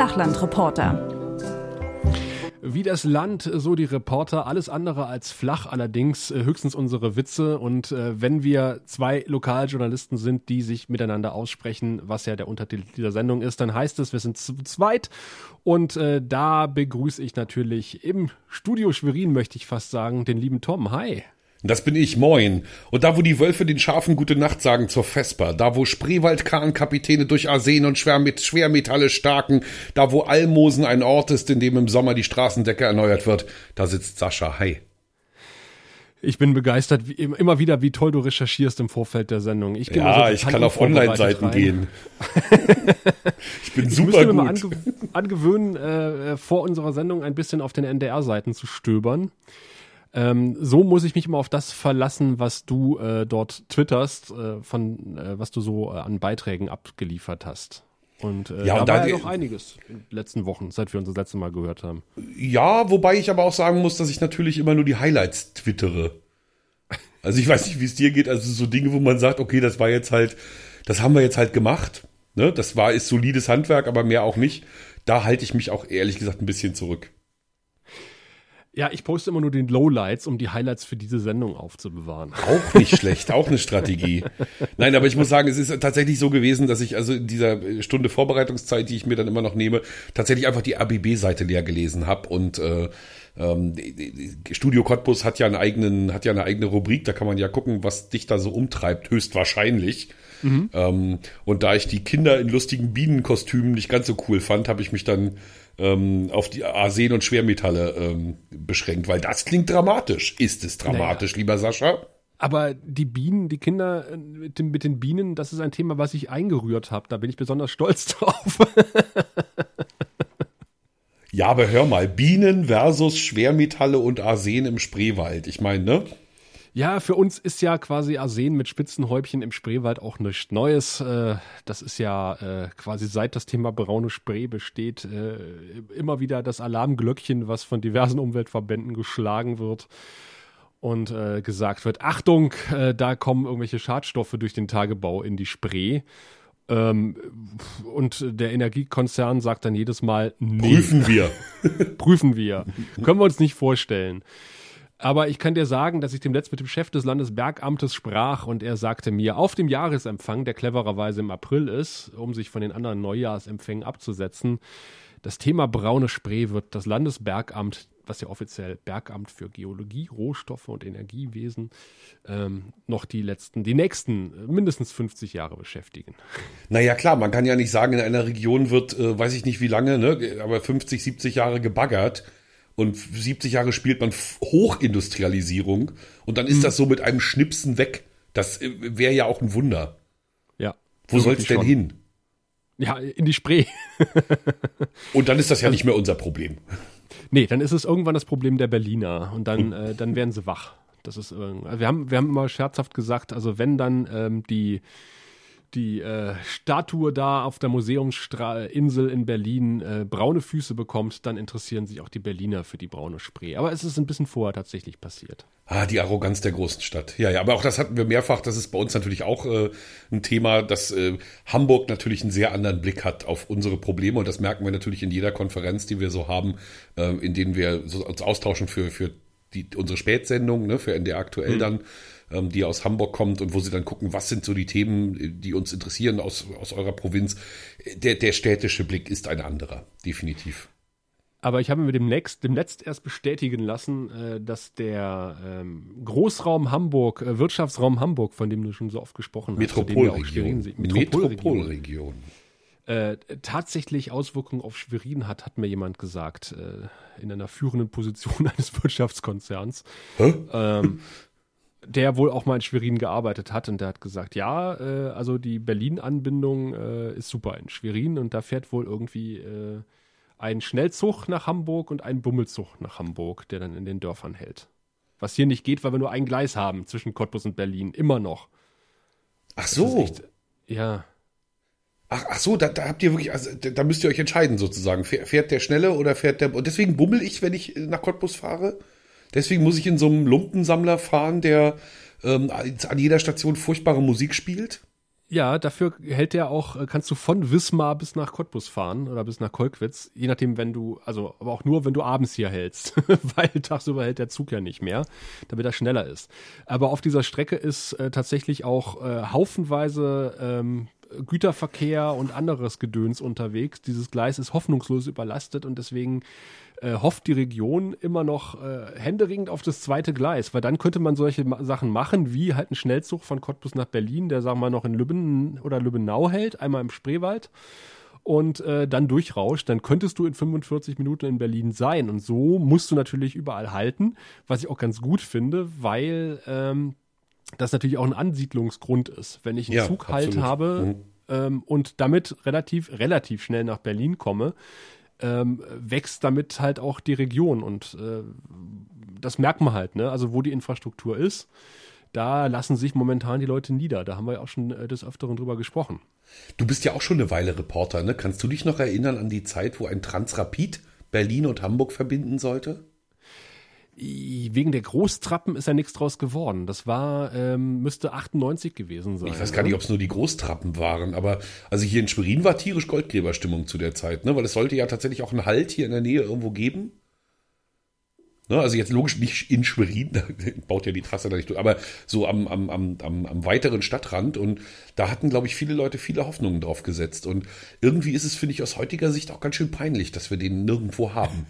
Flachlandreporter. Wie das Land, so die Reporter, alles andere als flach, allerdings äh, höchstens unsere Witze. Und äh, wenn wir zwei Lokaljournalisten sind, die sich miteinander aussprechen, was ja der Untertitel dieser Sendung ist, dann heißt es, wir sind zu zweit. Und äh, da begrüße ich natürlich im Studio Schwerin, möchte ich fast sagen, den lieben Tom. Hi. Das bin ich, moin. Und da, wo die Wölfe den Schafen gute Nacht sagen zur Vesper, da, wo Spreewaldkahnkapitäne durch Arsen und Schwermet Schwermetalle starken, da, wo Almosen ein Ort ist, in dem im Sommer die Straßendecke erneuert wird, da sitzt Sascha. Hi. Ich bin begeistert, wie, immer wieder, wie toll du recherchierst im Vorfeld der Sendung. Ich ja, also ich kann auf Online-Seiten gehen. ich bin super ich gut. Mir mal ange angewöhnen, äh, vor unserer Sendung ein bisschen auf den NDR-Seiten zu stöbern. Ähm, so muss ich mich immer auf das verlassen, was du äh, dort twitterst, äh, von äh, was du so äh, an Beiträgen abgeliefert hast. Und äh, ja, da und war ja noch einiges in den letzten Wochen, seit wir uns das letzte Mal gehört haben. Ja, wobei ich aber auch sagen muss, dass ich natürlich immer nur die Highlights twittere. Also ich weiß nicht, wie es dir geht. Also so Dinge, wo man sagt, okay, das war jetzt halt, das haben wir jetzt halt gemacht. Ne? Das war ist solides Handwerk, aber mehr auch nicht. Da halte ich mich auch ehrlich gesagt ein bisschen zurück. Ja, ich poste immer nur den Lowlights, um die Highlights für diese Sendung aufzubewahren. Auch nicht schlecht, auch eine Strategie. Nein, aber ich muss sagen, es ist tatsächlich so gewesen, dass ich also in dieser Stunde Vorbereitungszeit, die ich mir dann immer noch nehme, tatsächlich einfach die ABB-Seite leer gelesen habe und äh, ähm, Studio Cottbus hat ja einen eigenen, hat ja eine eigene Rubrik, da kann man ja gucken, was dich da so umtreibt, höchstwahrscheinlich. Mhm. Ähm, und da ich die Kinder in lustigen Bienenkostümen nicht ganz so cool fand, habe ich mich dann ähm, auf die Arsen und Schwermetalle ähm, beschränkt, weil das klingt dramatisch. Ist es dramatisch, naja. lieber Sascha? Aber die Bienen, die Kinder äh, mit den, mit den Bienen, das ist ein Thema, was ich eingerührt habe. Da bin ich besonders stolz drauf. ja, aber hör mal, Bienen versus Schwermetalle und Arsen im Spreewald. Ich meine, ne? Ja, für uns ist ja quasi Arsen mit Spitzenhäubchen im Spreewald auch nichts Neues. Äh, das ist ja äh, quasi seit das Thema braune Spree besteht, äh, immer wieder das Alarmglöckchen, was von diversen Umweltverbänden geschlagen wird und gesagt wird, Achtung, da kommen irgendwelche Schadstoffe durch den Tagebau in die Spree. Ähm, und der Energiekonzern sagt dann jedes Mal, nee. Prüfen wir. Prüfen wir. Können wir uns nicht vorstellen. Aber ich kann dir sagen, dass ich dem letzten mit dem Chef des Landesbergamtes sprach und er sagte mir, auf dem Jahresempfang, der clevererweise im April ist, um sich von den anderen Neujahrsempfängen abzusetzen, das Thema braune Spree wird das Landesbergamt, was ja offiziell Bergamt für Geologie, Rohstoffe und Energiewesen, ähm, noch die letzten, die nächsten mindestens 50 Jahre beschäftigen. Naja, klar, man kann ja nicht sagen, in einer Region wird, äh, weiß ich nicht wie lange, ne, aber 50, 70 Jahre gebaggert und 70 Jahre spielt man Hochindustrialisierung und dann ist mhm. das so mit einem Schnipsen weg. Das äh, wäre ja auch ein Wunder. Ja. Wo soll es denn schon. hin? Ja, in die Spree. und dann ist das ja also, nicht mehr unser Problem. Nee, dann ist es irgendwann das Problem der Berliner und dann, äh, dann werden sie wach. Das ist, äh, wir haben, wir haben immer scherzhaft gesagt, also wenn dann ähm, die die äh, Statue da auf der Museumsinsel in Berlin äh, braune Füße bekommt, dann interessieren sich auch die Berliner für die braune Spree. Aber es ist ein bisschen vorher tatsächlich passiert. Ah, die Arroganz der großen Stadt. Ja, ja, aber auch das hatten wir mehrfach. Das ist bei uns natürlich auch äh, ein Thema, dass äh, Hamburg natürlich einen sehr anderen Blick hat auf unsere Probleme. Und das merken wir natürlich in jeder Konferenz, die wir so haben, äh, in denen wir so uns austauschen für, für die, unsere Spätsendung, ne, für NDR aktuell mhm. dann ähm, die aus Hamburg kommt und wo sie dann gucken, was sind so die Themen, die uns interessieren aus, aus eurer Provinz. Der, der städtische Blick ist ein anderer, definitiv. Aber ich habe mir demnächst, demnächst erst bestätigen lassen, äh, dass der ähm, Großraum Hamburg, äh, Wirtschaftsraum Hamburg, von dem du schon so oft gesprochen hast, Metropolregion. Metropolregion. Metropolregion. Äh, tatsächlich Auswirkungen auf Schwerin hat, hat mir jemand gesagt, äh, in einer führenden Position eines Wirtschaftskonzerns. Hä? Ähm, der wohl auch mal in Schwerin gearbeitet hat und der hat gesagt, ja, äh, also die Berlin-Anbindung äh, ist super in Schwerin und da fährt wohl irgendwie äh, ein Schnellzug nach Hamburg und ein Bummelzug nach Hamburg, der dann in den Dörfern hält. Was hier nicht geht, weil wir nur ein Gleis haben zwischen Cottbus und Berlin, immer noch. Ach so. Echt, ja. Ach, ach so, da, da habt ihr wirklich, also da müsst ihr euch entscheiden sozusagen. Fährt der schnelle oder fährt der. Und deswegen bummel ich, wenn ich nach Cottbus fahre? Deswegen muss ich in so einem Lumpensammler fahren, der ähm, an jeder Station furchtbare Musik spielt. Ja, dafür hält der auch, äh, kannst du von Wismar bis nach Cottbus fahren oder bis nach Kolkwitz, je nachdem, wenn du, also, aber auch nur, wenn du abends hier hältst, weil tagsüber hält der Zug ja nicht mehr, damit er schneller ist. Aber auf dieser Strecke ist äh, tatsächlich auch äh, haufenweise ähm, Güterverkehr und anderes Gedöns unterwegs. Dieses Gleis ist hoffnungslos überlastet und deswegen äh, hofft die Region immer noch äh, händeringend auf das zweite Gleis, weil dann könnte man solche Ma Sachen machen, wie halt ein Schnellzug von Cottbus nach Berlin, der sagen wir mal noch in Lübben oder Lübbenau hält, einmal im Spreewald und äh, dann durchrauscht, dann könntest du in 45 Minuten in Berlin sein. Und so musst du natürlich überall halten, was ich auch ganz gut finde, weil ähm, das natürlich auch ein Ansiedlungsgrund ist. Wenn ich einen Ja, Zug halt habe Mhm. ähm, und damit relativ, relativ schnell nach Berlin komme, ähm, wächst damit halt auch die Region und äh, das merkt man halt, ne? Also wo die Infrastruktur ist, da lassen sich momentan die Leute nieder. Da haben wir ja auch schon äh, des Öfteren drüber gesprochen. Du bist ja auch schon eine Weile Reporter, ne? Kannst du dich noch erinnern an die Zeit, wo ein Transrapid Berlin und Hamburg verbinden sollte? Wegen der Großtrappen ist ja nichts draus geworden. Das war, ähm, müsste 98 gewesen sein. Ich weiß gar nicht, ob es nur die Großtrappen waren, aber also hier in Schwerin war tierisch Goldgräberstimmung zu der Zeit, ne? Weil es sollte ja tatsächlich auch einen Halt hier in der Nähe irgendwo geben. Ne? Also jetzt logisch nicht in Schwerin, da baut ja die Trasse da nicht durch, aber so am, am, am, am, am weiteren Stadtrand und da hatten, glaube ich, viele Leute viele Hoffnungen drauf gesetzt und irgendwie ist es, finde ich, aus heutiger Sicht auch ganz schön peinlich, dass wir den nirgendwo haben.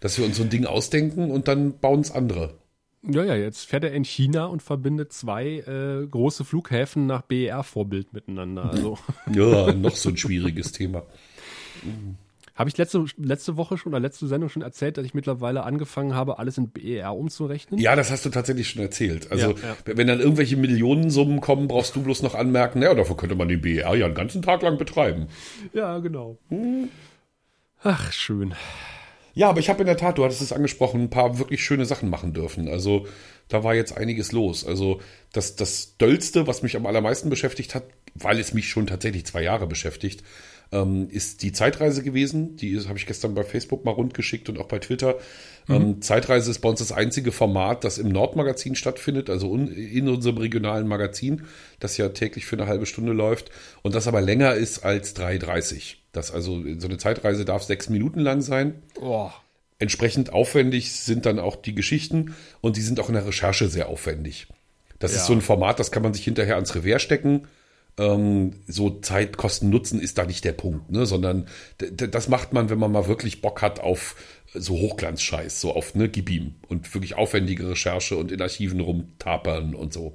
Dass wir uns so ein Ding ausdenken und dann bauen es andere. Ja, ja, jetzt fährt er in China und verbindet zwei äh, große Flughäfen nach BER-Vorbild miteinander. Also Ja, noch so ein schwieriges Thema. habe ich letzte, letzte Woche schon oder letzte Sendung schon erzählt, dass ich mittlerweile angefangen habe, alles in BER umzurechnen. Ja, das hast du tatsächlich schon erzählt. Also, Ja, ja. wenn dann irgendwelche Millionensummen kommen, brauchst du bloß noch anmerken, naja, dafür könnte man den BR ja einen ganzen Tag lang betreiben. Ja, genau. Ach, schön. Ja, aber ich habe in der Tat, du hattest es angesprochen, ein paar wirklich schöne Sachen machen dürfen. Also, da war jetzt einiges los. Also, das, das Döllste, was mich am allermeisten beschäftigt hat, weil es mich schon tatsächlich zwei Jahre beschäftigt, ähm, ist die Zeitreise gewesen. Die habe ich gestern bei Facebook mal rundgeschickt und auch bei Twitter. Ähm, Zeitreise ist bei uns das einzige Format, das im Nordmagazin stattfindet, also in unserem regionalen Magazin, das ja täglich für eine halbe Stunde läuft und das aber länger ist als 3,30. Das also so eine Zeitreise darf sechs Minuten lang sein. Oh, Entsprechend aufwendig sind dann auch die Geschichten und die sind auch in der Recherche sehr aufwendig. Das Ja. ist so ein Format, das kann man sich hinterher ans Revers stecken. Ähm, so Zeit, Kosten, Nutzen ist da nicht der Punkt, ne? sondern das macht man, wenn man mal wirklich Bock hat auf so Hochglanzscheiß, so auf ne, gib ihm und wirklich aufwendige Recherche und in Archiven rumtapern und so.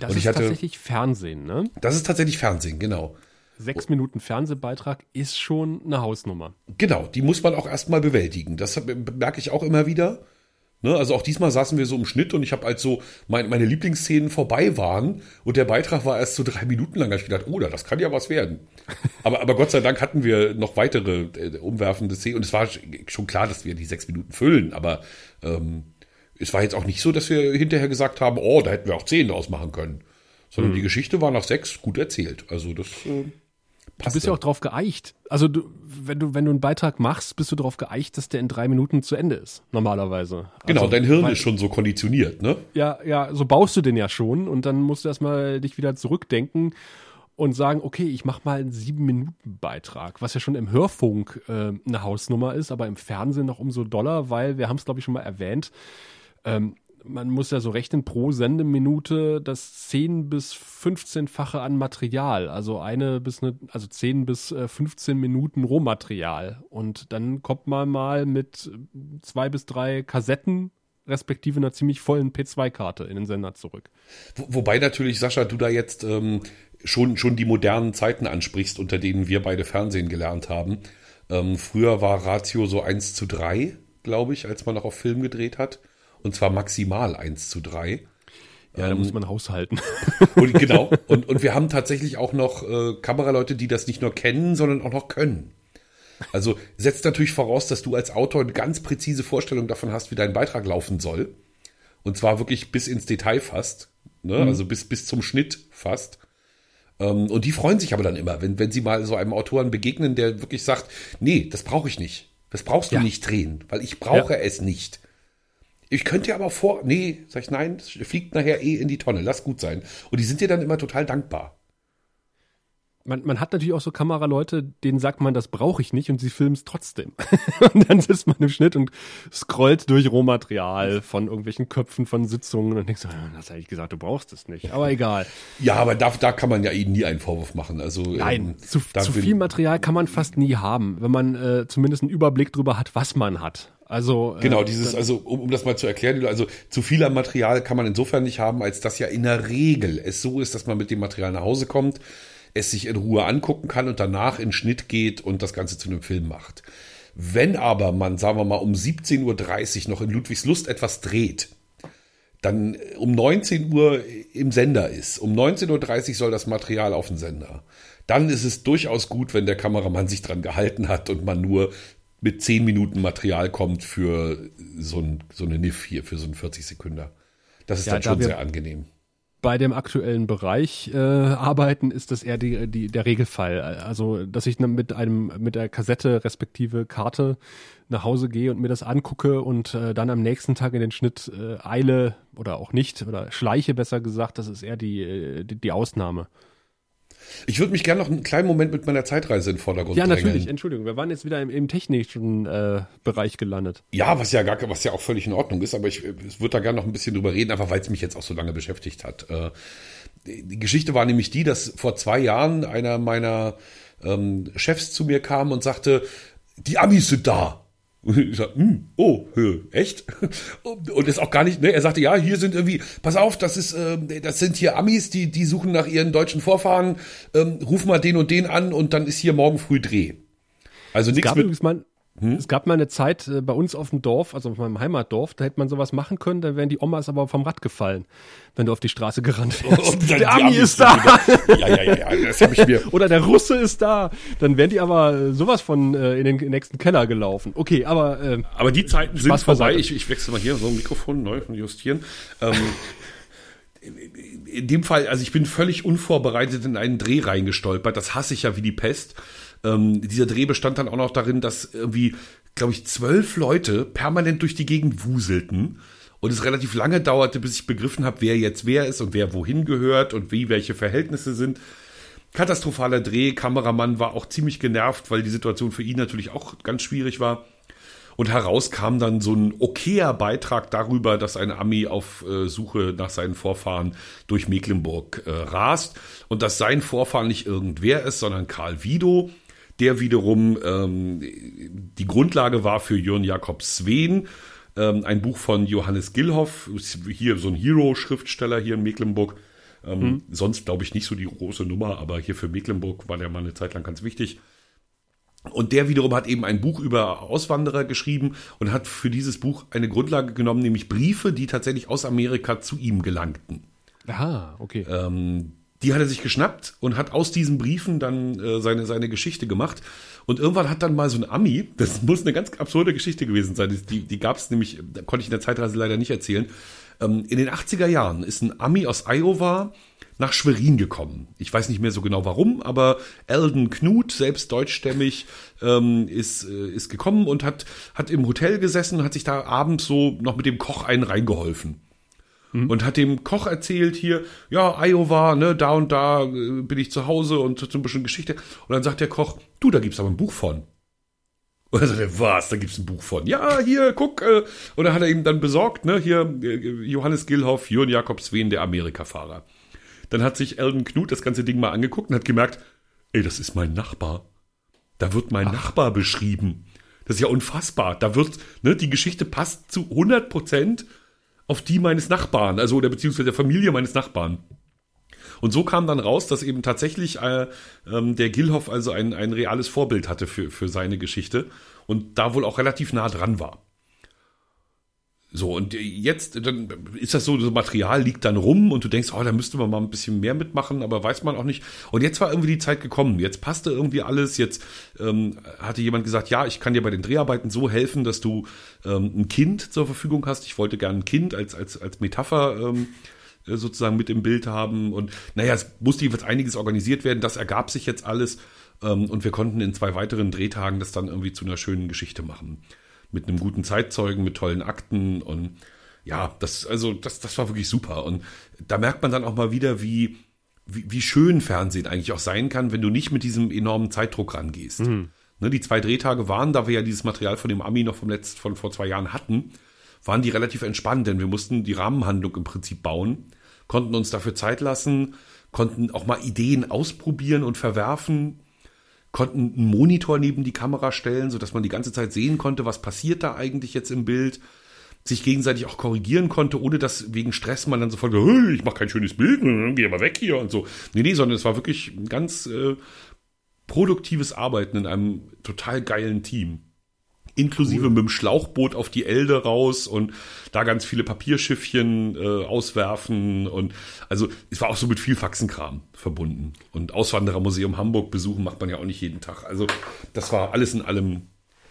das Und ist ich hatte- tatsächlich Fernsehen, ne? Das ist tatsächlich Fernsehen, genau. Sechs Minuten Fernsehbeitrag ist schon eine Hausnummer. Genau, die muss man auch erstmal bewältigen. Das merke ich auch immer wieder. Ne, also auch diesmal saßen wir so im Schnitt und ich habe als so mein, meine Lieblingsszenen vorbei waren und der Beitrag war erst so drei Minuten lang. Da ich gedacht, oh, das kann ja was werden. Aber, aber Gott sei Dank hatten wir noch weitere äh, umwerfende Szenen und es war schon klar, dass wir die sechs Minuten füllen. Aber ähm, es war jetzt auch nicht so, dass wir hinterher gesagt haben, oh, da hätten wir auch zehn draus machen können. Sondern die Geschichte war nach sechs gut erzählt. Also das äh, Du bist ja auch drauf geeicht. Also du, wenn du, wenn du einen Beitrag machst, bist du drauf geeicht, dass der in drei Minuten zu Ende ist, normalerweise. Genau, also, dein Hirn weil- ist schon so konditioniert, ne? Ja, ja, so baust du den ja schon und dann musst du erstmal dich wieder zurückdenken und sagen, okay, ich mach mal einen sieben Minuten Beitrag, was ja schon im Hörfunk äh, eine Hausnummer ist, aber im Fernsehen noch umso doller, weil wir haben es glaube ich schon mal erwähnt. Ähm, man muss ja so rechnen pro Sendeminute das 10 bis 15-fache an Material, also eine bis eine, also 10 bis äh, 15 Minuten Rohmaterial und dann kommt man mal mit äh, zwei bis drei Kassetten respektive einer ziemlich vollen P2-Karte in den Sender zurück. Wo- Wobei natürlich, Sascha, du da jetzt ähm, schon, schon die modernen Zeiten ansprichst, unter denen wir beide Fernsehen gelernt haben. Ähm, früher war Ratio so 1 zu 3, glaube ich, als man noch auf Film gedreht hat. Und zwar maximal 1 zu 3. Ja, da muss man haushalten. Und, genau. Und, und wir haben tatsächlich auch noch äh, Kameraleute, die das nicht nur kennen, sondern auch noch können. Also setzt natürlich voraus, dass du als Autor eine ganz präzise Vorstellung davon hast, wie dein Beitrag laufen soll. Und zwar wirklich bis ins Detail fast. Ne? Also bis, bis zum Schnitt fast. Ähm, und die freuen sich aber dann immer, wenn, wenn sie mal so einem Autoren begegnen, der wirklich sagt, nee, das brauche ich nicht. Das brauchst du Ja. nicht drehen, weil ich brauche es nicht. Ich könnte aber vor, nee, sag ich nein, fliegt nachher eh in die Tonne, lass gut sein. Und die sind dir dann immer total dankbar. Man, man hat natürlich auch so Kameraleute, denen sagt man, das brauche ich nicht und sie filmen es trotzdem. und dann sitzt man im Schnitt und scrollt durch Rohmaterial von irgendwelchen Köpfen von Sitzungen und denkt so, das habe ich gesagt, du brauchst es nicht. Aber egal. Ja, aber da, da kann man ja ihnen nie einen Vorwurf machen. Also Nein, ähm, zu, zu viel Material kann man fast nie haben, wenn man äh, zumindest einen Überblick darüber hat, was man hat. Also äh, genau äh, dieses, also um, um das mal zu erklären, also zu viel Material kann man insofern nicht haben, als dass ja in der Regel es so ist, dass man mit dem Material nach Hause kommt es sich in Ruhe angucken kann und danach in Schnitt geht und das Ganze zu einem Film macht. Wenn aber man, sagen wir mal, um 17.30 Uhr noch in Ludwigslust etwas dreht, dann um 19 Uhr im Sender ist, um 19.30 Uhr soll das Material auf den Sender, dann ist es durchaus gut, wenn der Kameramann sich dran gehalten hat und man nur mit 10 Minuten Material kommt für so, ein, so eine NIF hier, für so einen 40 Sekunden. Das ist ja, dann schon sehr angenehm bei dem aktuellen Bereich äh, arbeiten, ist das eher die, die, der Regelfall. Also, dass ich mit einem, mit der Kassette respektive Karte nach Hause gehe und mir das angucke und äh, dann am nächsten Tag in den Schnitt äh, eile oder auch nicht oder schleiche besser gesagt, das ist eher die, äh, die, die Ausnahme. Ich würde mich gerne noch einen kleinen Moment mit meiner Zeitreise in den Vordergrund bringen. Ja, natürlich, drängen. Entschuldigung. Wir waren jetzt wieder im, im technischen äh, Bereich gelandet. Ja, was ja gar, was ja auch völlig in Ordnung ist, aber ich, ich würde da gerne noch ein bisschen drüber reden, einfach weil es mich jetzt auch so lange beschäftigt hat. Äh, die Geschichte war nämlich die, dass vor zwei Jahren einer meiner ähm, Chefs zu mir kam und sagte, die Amis sind da. Und ich sag, hm, oh, echt? Und ist auch gar nicht, ne? Er sagte, ja, hier sind irgendwie, pass auf, das ist, äh, das sind hier Amis, die, die suchen nach ihren deutschen Vorfahren, ähm, ruf mal den und den an und dann ist hier morgen früh Dreh. Also nichts mit. Mal, hm? Es gab mal eine Zeit äh, bei uns auf dem Dorf, also auf meinem Heimatdorf, da hätte man sowas machen können, da wären die Omas aber vom Rad gefallen, wenn du auf die Straße gerannt wärst. der Ami ist da. Ja, ja, ja, ja, das habe ich mir. Oder der Russe ist da. Dann wären die aber äh, sowas von äh, in den nächsten Keller gelaufen. Okay, aber äh, Aber die Zeiten sind vorbei. Ich, ich wechsle mal hier so ein Mikrofon neu und justieren. Ähm, in dem Fall, also ich bin völlig unvorbereitet in einen Dreh reingestolpert. Das hasse ich ja wie die Pest. Ähm, dieser Dreh bestand dann auch noch darin, dass irgendwie, glaube ich, zwölf Leute permanent durch die Gegend wuselten und es relativ lange dauerte, bis ich begriffen habe, wer jetzt wer ist und wer wohin gehört und wie welche Verhältnisse sind. Katastrophaler Dreh, Kameramann war auch ziemlich genervt, weil die Situation für ihn natürlich auch ganz schwierig war. Und heraus kam dann so ein okayer Beitrag darüber, dass ein Ami auf äh, Suche nach seinen Vorfahren durch Mecklenburg äh, rast und dass sein Vorfahren nicht irgendwer ist, sondern Karl Widow, der wiederum ähm, die Grundlage war für Jörn Jakob Sven, ähm, ein Buch von Johannes Gillhoff, hier so ein Hero-Schriftsteller hier in Mecklenburg. Ähm, mhm. Sonst glaube ich nicht so die große Nummer, aber hier für Mecklenburg war der mal eine Zeit lang ganz wichtig. Und der wiederum hat eben ein Buch über Auswanderer geschrieben und hat für dieses Buch eine Grundlage genommen, nämlich Briefe, die tatsächlich aus Amerika zu ihm gelangten. Ah, okay. Ähm, die hat er sich geschnappt und hat aus diesen Briefen dann äh, seine, seine Geschichte gemacht. Und irgendwann hat dann mal so ein Ami, das muss eine ganz absurde Geschichte gewesen sein, die, die gab es nämlich, da konnte ich in der Zeitreise leider nicht erzählen. Ähm, in den 80er Jahren ist ein Ami aus Iowa nach Schwerin gekommen. Ich weiß nicht mehr so genau warum, aber Eldon Knut, selbst deutschstämmig, ähm, ist, äh, ist gekommen und hat, hat im Hotel gesessen und hat sich da abends so noch mit dem Koch einen reingeholfen mhm. und hat dem Koch erzählt hier, ja, Iowa, ne, da und da äh, bin ich zu Hause und so ein bisschen Geschichte. Und dann sagt der Koch, du, da gibt's aber ein Buch von. Und er sagt was, da gibt's ein Buch von. Ja, hier, guck. Äh. Und dann hat er ihm dann besorgt, ne, hier, äh, Johannes Gilhoff, Jürgen Jakob Sven, der Amerika-Fahrer. Dann hat sich Elden Knut das ganze Ding mal angeguckt und hat gemerkt, ey, das ist mein Nachbar. Da wird mein Ach. Nachbar beschrieben. Das ist ja unfassbar. Da wird, ne, die Geschichte passt zu 100 Prozent auf die meines Nachbarn, also oder beziehungsweise der Familie meines Nachbarn. Und so kam dann raus, dass eben tatsächlich äh, ähm, der Gilhoff also ein, ein reales Vorbild hatte für, für seine Geschichte und da wohl auch relativ nah dran war. So, und jetzt, dann ist das so, das Material liegt dann rum und du denkst, oh, da müsste man mal ein bisschen mehr mitmachen, aber weiß man auch nicht. Und jetzt war irgendwie die Zeit gekommen. Jetzt passte irgendwie alles. Jetzt ähm, hatte jemand gesagt, ja, ich kann dir bei den Dreharbeiten so helfen, dass du ähm, ein Kind zur Verfügung hast. Ich wollte gerne ein Kind als, als, als Metapher ähm, äh, sozusagen mit im Bild haben. Und naja, es musste jeweils einiges organisiert werden. Das ergab sich jetzt alles. Ähm, und wir konnten in zwei weiteren Drehtagen das dann irgendwie zu einer schönen Geschichte machen mit einem guten Zeitzeugen, mit tollen Akten und ja, das, also, das, das war wirklich super. Und da merkt man dann auch mal wieder, wie, wie, wie schön Fernsehen eigentlich auch sein kann, wenn du nicht mit diesem enormen Zeitdruck rangehst. Mhm. Ne, die zwei Drehtage waren, da wir ja dieses Material von dem Ami noch vom letzten, von vor zwei Jahren hatten, waren die relativ entspannt, denn wir mussten die Rahmenhandlung im Prinzip bauen, konnten uns dafür Zeit lassen, konnten auch mal Ideen ausprobieren und verwerfen, konnten einen Monitor neben die Kamera stellen, sodass man die ganze Zeit sehen konnte, was passiert da eigentlich jetzt im Bild, sich gegenseitig auch korrigieren konnte, ohne dass wegen Stress man dann sofort, ich mache kein schönes Bild, geh mal weg hier und so. Nee, nee, sondern es war wirklich ein ganz äh, produktives Arbeiten in einem total geilen Team. Inklusive cool. mit dem Schlauchboot auf die Elde raus und da ganz viele Papierschiffchen äh, auswerfen und also es war auch so mit viel Faxenkram verbunden. Und Auswanderermuseum Hamburg besuchen macht man ja auch nicht jeden Tag. Also das war alles in allem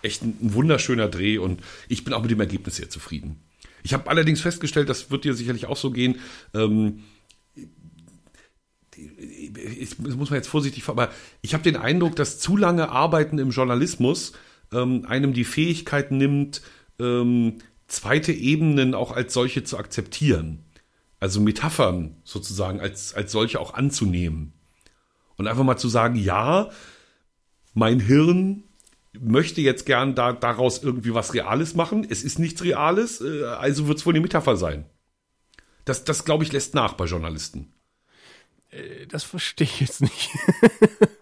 echt ein, ein wunderschöner Dreh und ich bin auch mit dem Ergebnis sehr zufrieden. Ich habe allerdings festgestellt, das wird dir sicherlich auch so gehen, ähm, ich, das muss man jetzt vorsichtig, aber ich habe den Eindruck, dass zu lange Arbeiten im Journalismus ähm, einem die Fähigkeit nimmt, ähm, zweite Ebenen auch als solche zu akzeptieren. Also Metaphern sozusagen als, als solche auch anzunehmen. Und einfach mal zu sagen, ja, mein Hirn möchte jetzt gern da, daraus irgendwie was Reales machen. Es ist nichts Reales, äh, also wird es wohl eine Metapher sein. Das, das glaube ich, lässt nach bei Journalisten. Äh, das verstehe ich jetzt nicht.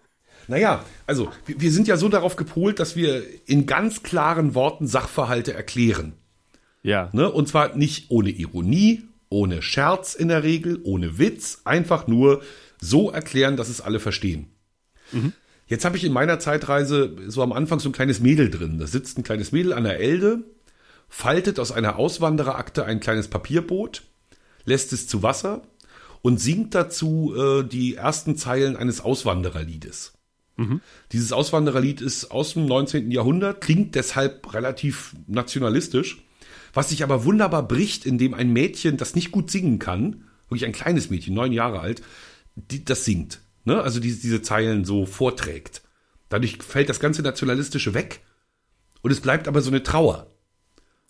naja, also wir sind ja so darauf gepolt, dass wir in ganz klaren Worten Sachverhalte erklären. Ja. Ne? Und zwar nicht ohne Ironie, ohne Scherz in der Regel, ohne Witz, einfach nur so erklären, dass es alle verstehen. Mhm. Jetzt habe ich in meiner Zeitreise so am Anfang so ein kleines Mädel drin. Da sitzt ein kleines Mädel an der Elde, faltet aus einer Auswandererakte ein kleines Papierboot, lässt es zu Wasser und singt dazu äh, die ersten Zeilen eines Auswandererliedes. Mhm. Dieses Auswandererlied ist aus dem 19. Jahrhundert, klingt deshalb relativ nationalistisch, was sich aber wunderbar bricht, indem ein Mädchen, das nicht gut singen kann, wirklich ein kleines Mädchen, neun Jahre alt, die, das singt. Ne? Also diese, diese Zeilen so vorträgt. Dadurch fällt das ganze Nationalistische weg und es bleibt aber so eine Trauer.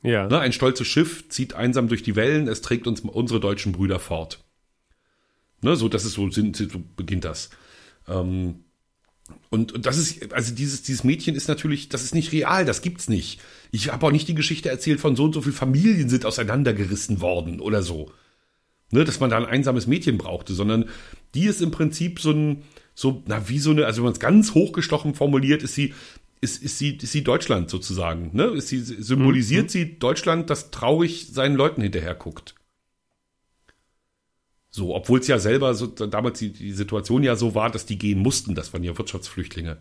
Ja. Ne? Ein stolzes Schiff zieht einsam durch die Wellen, es trägt uns unsere deutschen Brüder fort. Ne, so, das ist so, so beginnt das. Ähm, und, und das ist, also dieses, dieses Mädchen ist natürlich, das ist nicht real, das gibt's nicht. Ich habe auch nicht die Geschichte erzählt von so und so viel Familien sind auseinandergerissen worden oder so. Ne, dass man da ein einsames Mädchen brauchte, sondern die ist im Prinzip so ein, so, na, wie so eine, also wenn man es ganz hochgestochen formuliert, ist sie, ist, ist sie, ist sie Deutschland sozusagen, ne? Ist sie, symbolisiert mhm. sie Deutschland, das traurig seinen Leuten hinterher guckt. So, obwohl es ja selber so, damals die, die Situation ja so war, dass die gehen mussten, das waren ja Wirtschaftsflüchtlinge.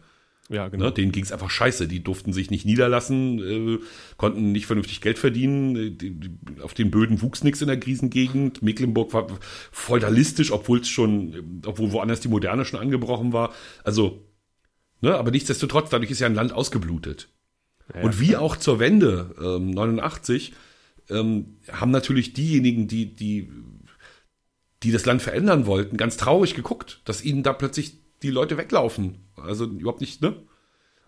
Ja, genau. Ne, denen ging es einfach scheiße. Die durften sich nicht niederlassen, äh, konnten nicht vernünftig Geld verdienen. Äh, die, die, auf den Böden wuchs nichts in der Krisengegend. Mecklenburg war feudalistisch, obwohl es schon, obwohl woanders die Moderne schon angebrochen war. Also, ne, aber nichtsdestotrotz, dadurch ist ja ein Land ausgeblutet. Ja, Und wie klar. auch zur Wende ähm, 89 ähm, haben natürlich diejenigen, die die die das Land verändern wollten, ganz traurig geguckt, dass ihnen da plötzlich die Leute weglaufen. Also überhaupt nicht, ne?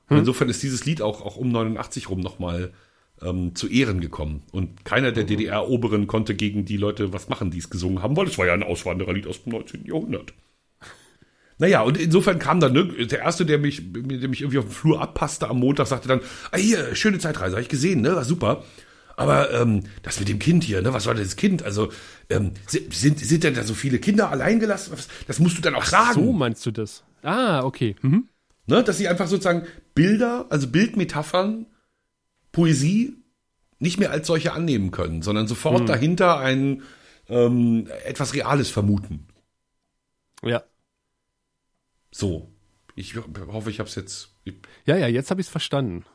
Hm. Insofern ist dieses Lied auch, auch um 89 rum nochmal ähm, zu Ehren gekommen. Und keiner der mhm. DDR-Oberen konnte gegen die Leute was machen, die es gesungen haben, weil es war ja ein Auswandererlied aus dem 19. Jahrhundert. Naja, und insofern kam dann, ne, der Erste, der mich, der mich irgendwie auf dem Flur abpasste am Montag, sagte dann, ah, hier, schöne Zeitreise, habe ich gesehen, ne, war super. Aber ähm, das mit dem Kind hier, ne, was war denn das Kind? Also ähm, sind, sind denn da so viele Kinder allein gelassen? Das musst du dann auch sagen. So meinst du das? Ah, okay. Mhm. Ne, dass sie einfach sozusagen Bilder, also Bildmetaphern, Poesie nicht mehr als solche annehmen können, sondern sofort mhm. dahinter ein ähm, etwas Reales vermuten. Ja. So. Ich hoffe, ich habe es jetzt. Ja, ja, jetzt habe ich es verstanden.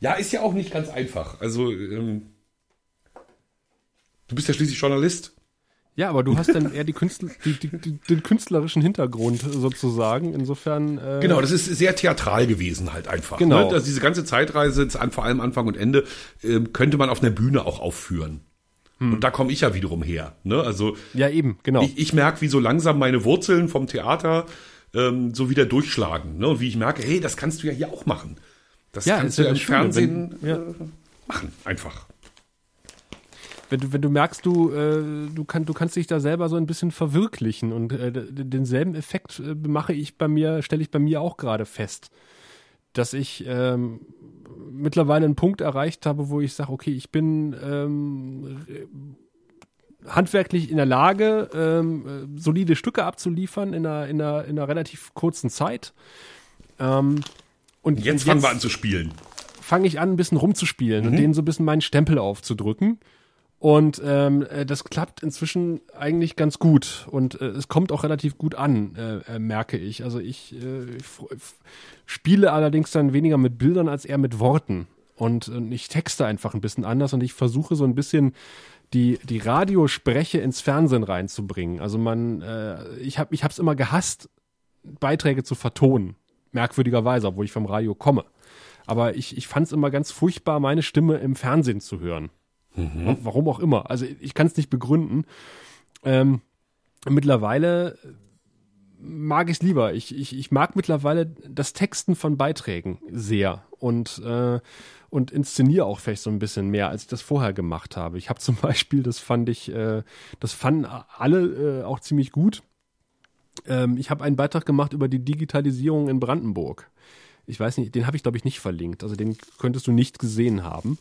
Ja, ist ja auch nicht ganz einfach. Also, ähm, du bist ja schließlich Journalist. Ja, aber du hast dann eher die Künstler, die, die, die, den künstlerischen Hintergrund sozusagen. Insofern. Äh genau, das ist sehr theatral gewesen halt einfach. Genau. Ne? Also diese ganze Zeitreise, vor allem Anfang und Ende, äh, könnte man auf einer Bühne auch aufführen. Hm. Und da komme ich ja wiederum her. Ne? Also ja eben, genau. Ich, ich merke, wie so langsam meine Wurzeln vom Theater ähm, so wieder durchschlagen. Ne? Und wie ich merke, hey, das kannst du ja hier auch machen. Das ja, kannst du ja im Fernsehen wenn, ja. machen, einfach. wenn du, wenn du merkst, du, äh, du, kann, du kannst dich da selber so ein bisschen verwirklichen und äh, denselben Effekt äh, mache ich bei mir, stelle ich bei mir auch gerade fest, dass ich ähm, mittlerweile einen Punkt erreicht habe, wo ich sage, okay, ich bin ähm, handwerklich in der Lage, ähm, solide Stücke abzuliefern in einer, in einer, in einer relativ kurzen Zeit. Ähm, und jetzt fangen wir an zu spielen. Fange ich an, ein bisschen rumzuspielen mhm. und denen so ein bisschen meinen Stempel aufzudrücken. Und ähm, äh, das klappt inzwischen eigentlich ganz gut und äh, es kommt auch relativ gut an, äh, äh, merke ich. Also ich, äh, ich spiele allerdings dann weniger mit Bildern als eher mit Worten und, und ich texte einfach ein bisschen anders und ich versuche so ein bisschen die die Radiospreche ins Fernsehen reinzubringen. Also man, äh, ich habe ich habe es immer gehasst, Beiträge zu vertonen, merkwürdigerweise, obwohl ich vom Radio komme. Aber ich ich fand es immer ganz furchtbar, meine Stimme im Fernsehen zu hören. Mhm. Warum auch immer. Also ich kann es nicht begründen. Ähm, mittlerweile mag ich es lieber. Ich, ich, ich mag mittlerweile das Texten von Beiträgen sehr und, äh, und inszeniere auch vielleicht so ein bisschen mehr, als ich das vorher gemacht habe. Ich habe zum Beispiel, das fand ich, äh, das fanden alle äh, auch ziemlich gut. Ähm, ich habe einen Beitrag gemacht über die Digitalisierung in Brandenburg. Ich weiß nicht, den habe ich glaube ich nicht verlinkt. Also den könntest du nicht gesehen haben.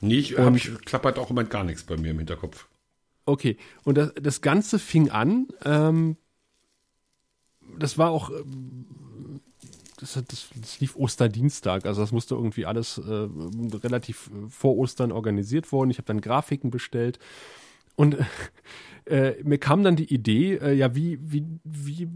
Nicht, habe ich klappert auch im Moment gar nichts bei mir im Hinterkopf. Okay, und das, das Ganze fing an, ähm, das war auch, das, das, das, lief Osterdienstag, also das musste irgendwie alles äh, relativ vor Ostern organisiert worden. Ich habe dann Grafiken bestellt und äh, mir kam dann die Idee, äh, ja, wie, wie, wie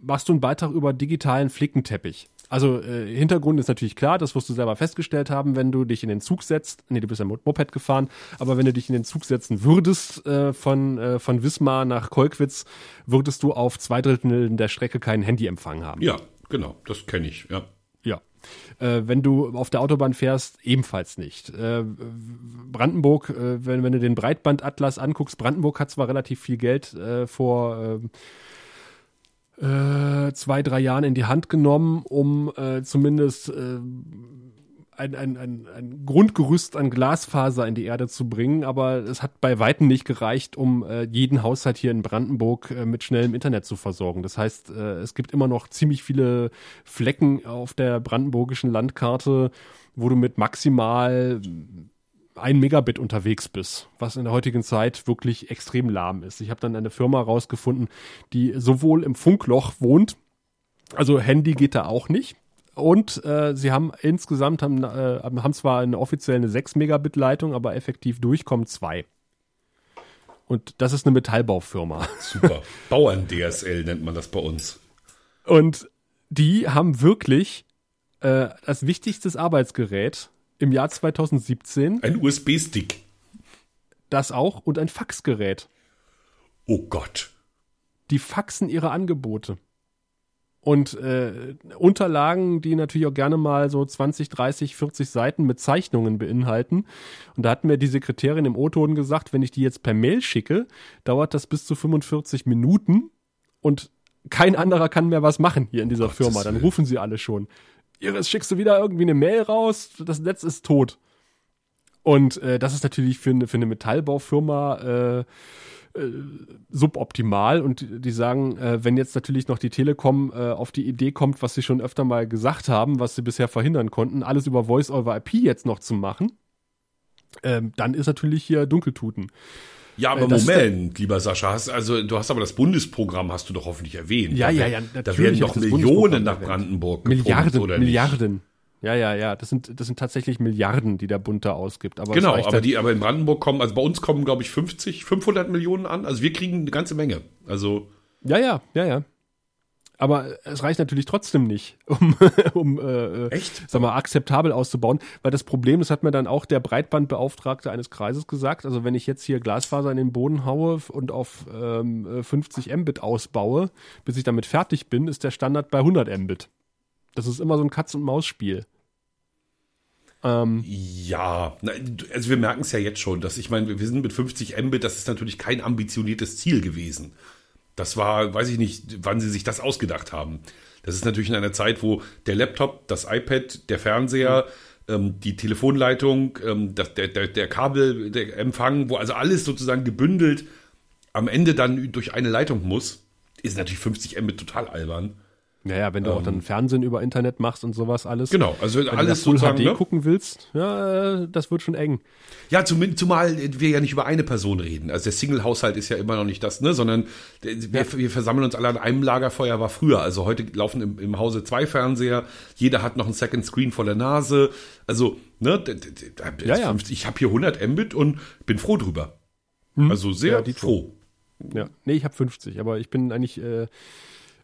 machst du einen Beitrag über digitalen Flickenteppich? Also äh, Hintergrund ist natürlich klar, das wirst du selber festgestellt haben, wenn du dich in den Zug setzt. Nee, du bist ja Moped gefahren, aber wenn du dich in den Zug setzen würdest äh, von, äh, von Wismar nach Kolkwitz, würdest du auf zwei Drittel der Strecke keinen Handyempfang haben. Ja, genau, das kenne ich, ja. Äh, wenn du auf der Autobahn fährst, ebenfalls nicht. Äh, Brandenburg, äh, wenn, wenn du den Breitbandatlas anguckst, Brandenburg hat zwar relativ viel Geld äh, vor äh, äh, zwei, drei Jahren in die Hand genommen, um zumindest ein, ein, ein, ein Grundgerüst an Glasfaser in die Erde zu bringen, aber es hat bei Weitem nicht gereicht, um äh, jeden Haushalt hier in Brandenburg äh, mit schnellem Internet zu versorgen. Das heißt, äh, es gibt immer noch ziemlich viele Flecken auf der brandenburgischen Landkarte, wo du mit maximal ein Megabit unterwegs bist, was in der heutigen Zeit wirklich extrem lahm ist. Ich habe dann eine Firma rausgefunden, die sowohl im Funkloch wohnt, also Handy geht da auch nicht. Und äh, sie haben insgesamt haben, äh, haben zwar eine offizielle eine 6 Megabit Leitung, aber effektiv durchkommen zwei. Und das ist eine Metallbaufirma. Super. Bauern-DSL nennt man das bei uns. Und die haben wirklich äh, das wichtigste Arbeitsgerät im Jahr 2017. Ein USB-Stick. Das auch und ein Faxgerät. Oh Gott. Die faxen ihre Angebote. Und äh, Unterlagen, die natürlich auch gerne mal so 20, 30, 40 Seiten mit Zeichnungen beinhalten. Und da hat mir die Sekretärin im O-Ton gesagt, wenn ich die jetzt per Mail schicke, dauert das bis zu 45 Minuten und kein anderer kann mehr was machen hier in dieser Gott, Firma. Dann rufen sie alle schon. Iris, schickst du wieder irgendwie eine Mail raus, das Netz ist tot. Und äh, das ist natürlich für eine, für eine Metallbaufirma äh, äh, suboptimal und die sagen, äh, wenn jetzt natürlich noch die Telekom äh, auf die Idee kommt, was sie schon öfter mal gesagt haben, was sie bisher verhindern konnten, alles über Voice over IP jetzt noch zu machen, ähm, dann ist natürlich hier Dunkeltuten. Ja, aber das Moment, lieber Sascha, hast, also du hast aber das Bundesprogramm hast du doch hoffentlich erwähnt. Ja, da ja, ja, natürlich. Da werden doch Millionen nach Brandenburg Milliarden, oder Milliarden. Ja, ja, ja, das sind, das sind tatsächlich Milliarden, die der Bund da ausgibt. Aber genau, aber halt die, aber in Brandenburg kommen, also bei uns kommen, glaube ich, 50, 500 Millionen an. Also wir kriegen eine ganze Menge. Also. Ja, ja, ja, ja. Aber es reicht natürlich trotzdem nicht, um, um äh, Echt? Sag mal, akzeptabel auszubauen. Weil das Problem, das hat mir dann auch der Breitbandbeauftragte eines Kreises gesagt. Also wenn ich jetzt hier Glasfaser in den Boden haue und auf ähm, 50 Mbit ausbaue, bis ich damit fertig bin, ist der Standard bei 100 Mbit. Das ist immer so ein Katz-und-Maus-Spiel. Ähm, ja, also wir merken es ja jetzt schon, dass ich meine, wir sind mit 50 Mbit, das ist natürlich kein ambitioniertes Ziel gewesen. Das war, weiß ich nicht, wann sie sich das ausgedacht haben. Das ist natürlich in einer Zeit, wo der Laptop, das iPad, der Fernseher ähm, die Telefonleitung, ähm, das, der, der, der Kabel, der Empfang, wo also alles sozusagen gebündelt am Ende dann durch eine Leitung muss, ist natürlich 50 Mbit total albern. Naja, wenn du ähm, auch dann Fernsehen über Internet machst und sowas alles. Genau, also wenn alles du Full sozusagen, HD ne? gucken willst, ja, das wird schon eng. Ja, zum, zumal wir ja nicht über eine Person reden. Also der Single-Haushalt ist ja immer noch nicht das, ne, sondern wir, ja. wir versammeln uns alle an einem Lagerfeuer, war früher. Also heute laufen im, im Hause zwei Fernseher, jeder hat noch einen Second Screen vor der Nase. Also, ne, ja, ja. ich habe hier 100 Mbit und bin froh drüber. Hm. Also sehr ja, froh. Ja, nee, ich habe 50, aber ich bin eigentlich äh,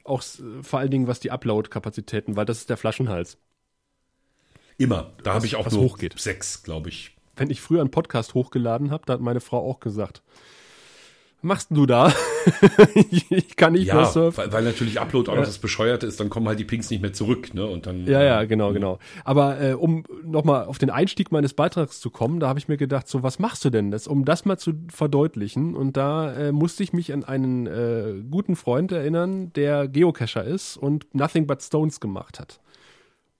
auch vor allen Dingen was die Upload-Kapazitäten, weil das ist der Flaschenhals. Immer. Da habe ich auch was nur hochgeht. sechs, glaube ich. Wenn ich früher einen Podcast hochgeladen habe, da hat meine Frau auch gesagt, machst du da? ich kann nicht ja, mehr surfen. Weil, weil natürlich Upload auch noch das Bescheuerte ist, dann kommen halt die Pings nicht mehr zurück, ne? Und dann. Ja, ja, genau, genau. Aber äh, um nochmal auf den Einstieg meines Beitrags zu kommen, da habe ich mir gedacht, so was machst du denn das, um das mal zu verdeutlichen? Und da äh, musste ich mich an einen äh, guten Freund erinnern, der Geocacher ist und Nothing But Stones gemacht hat.